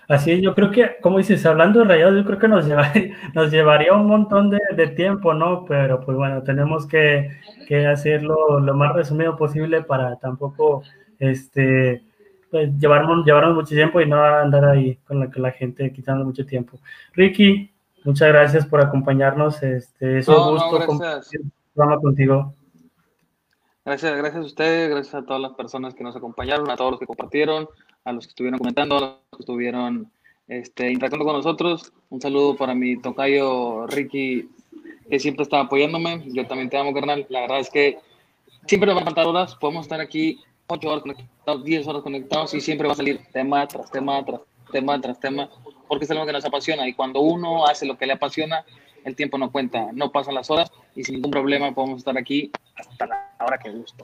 Así es, yo creo que, como dices, hablando de rayados, yo creo que nos llevaría, <laughs> nos llevaría un montón de, de tiempo, ¿no? Pero pues bueno, tenemos que, que hacerlo lo más resumido posible para tampoco este, pues, llevarnos, llevarnos mucho tiempo y no andar ahí con la, con la gente quitando mucho tiempo. Ricky, Muchas gracias por acompañarnos. Este, es un No, no, gusto gracias. compartir el programa contigo. Gracias, gracias a ustedes, gracias a todas las personas que nos acompañaron, a todos los que compartieron, a los que estuvieron comentando, a los que estuvieron este, interactuando con nosotros. Un saludo para mi tocayo Ricky, que siempre está apoyándome. Yo también te amo, carnal. La verdad es que siempre nos van a faltar horas. Podemos estar aquí 8 horas conectados, 10 horas conectados y siempre va a salir tema tras tema, tras tema, tras tema, porque es algo que nos apasiona. Y cuando uno hace lo que le apasiona, el tiempo no cuenta, no pasan las horas y sin ningún problema podemos estar aquí hasta la hora que guste.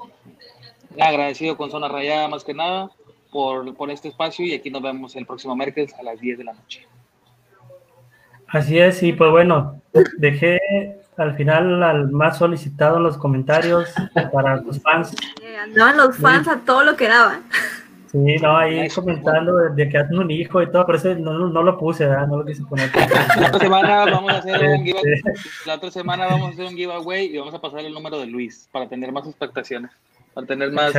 Agradecido con Zona Rayada más que nada por, por este espacio y aquí nos vemos el próximo miércoles a las 10 de la noche. Así es, y pues bueno, dejé al final al más solicitado en los comentarios para los fans. Eh, andaban los fans a todo lo que daban. Sí, no, ahí comentando de, de que hacen un hijo y todo, pero ese no, no, no lo puse, ¿verdad? No lo quise poner. La otra semana vamos a hacer un Este, giveaway, la otra semana vamos a hacer un giveaway y vamos a pasar el número de Luis para tener más expectaciones, para tener más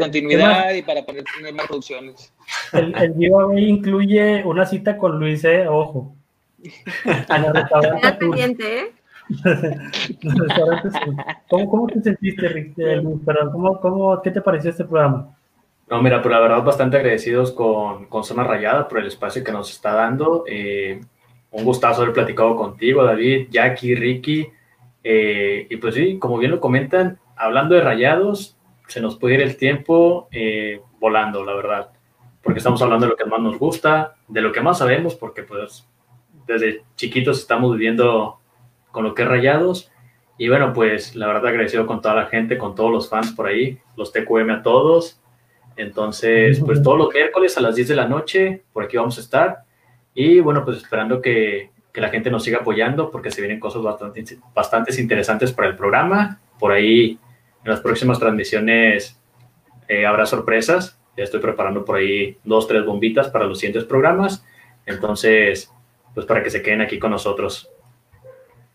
continuidad y para poder tener más producciones. El, el giveaway incluye una cita con Luis, ¿eh? Ojo. <laughs> Restaurante Sur. pendiente, ¿eh? <laughs> ¿Cómo, ¿Cómo te sentiste, Rick? Luis? Perdón, ¿cómo, cómo, ¿qué te pareció este programa? No, mira, pero la verdad bastante agradecidos con, con Zona Rayada por el espacio que nos está dando. Eh, un gustazo haber platicado contigo, David, Jackie, Ricky. Eh, y pues sí, como bien lo comentan, hablando de rayados, se nos puede ir el tiempo eh, volando, la verdad. Porque estamos hablando de lo que más nos gusta, de lo que más sabemos, porque pues desde chiquitos estamos viviendo con lo que es rayados. Y bueno, pues la verdad agradecido con toda la gente, con todos los fans por ahí, los TQM a todos. Entonces, pues todos los miércoles a las 10 de la noche, por aquí vamos a estar. Y bueno, pues esperando que, que la gente nos siga apoyando porque se vienen cosas bastante, bastantes interesantes para el programa. Por ahí, en las próximas transmisiones eh, habrá sorpresas. Ya estoy preparando por ahí dos, tres bombitas para los siguientes programas. Entonces, pues para que se queden aquí con nosotros.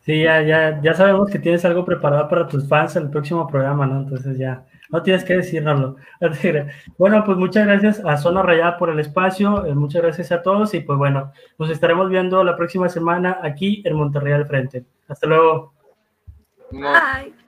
Sí, ya, ya, ya sabemos que tienes algo preparado para tus fans en el próximo programa, ¿no? Entonces ya, no tienes que decírnoslo. <laughs> Bueno, pues muchas gracias a Zona Rayada por el espacio, eh, muchas gracias a todos y pues bueno, nos estaremos viendo la próxima semana aquí en Monterrey al Frente. Hasta luego. Bye.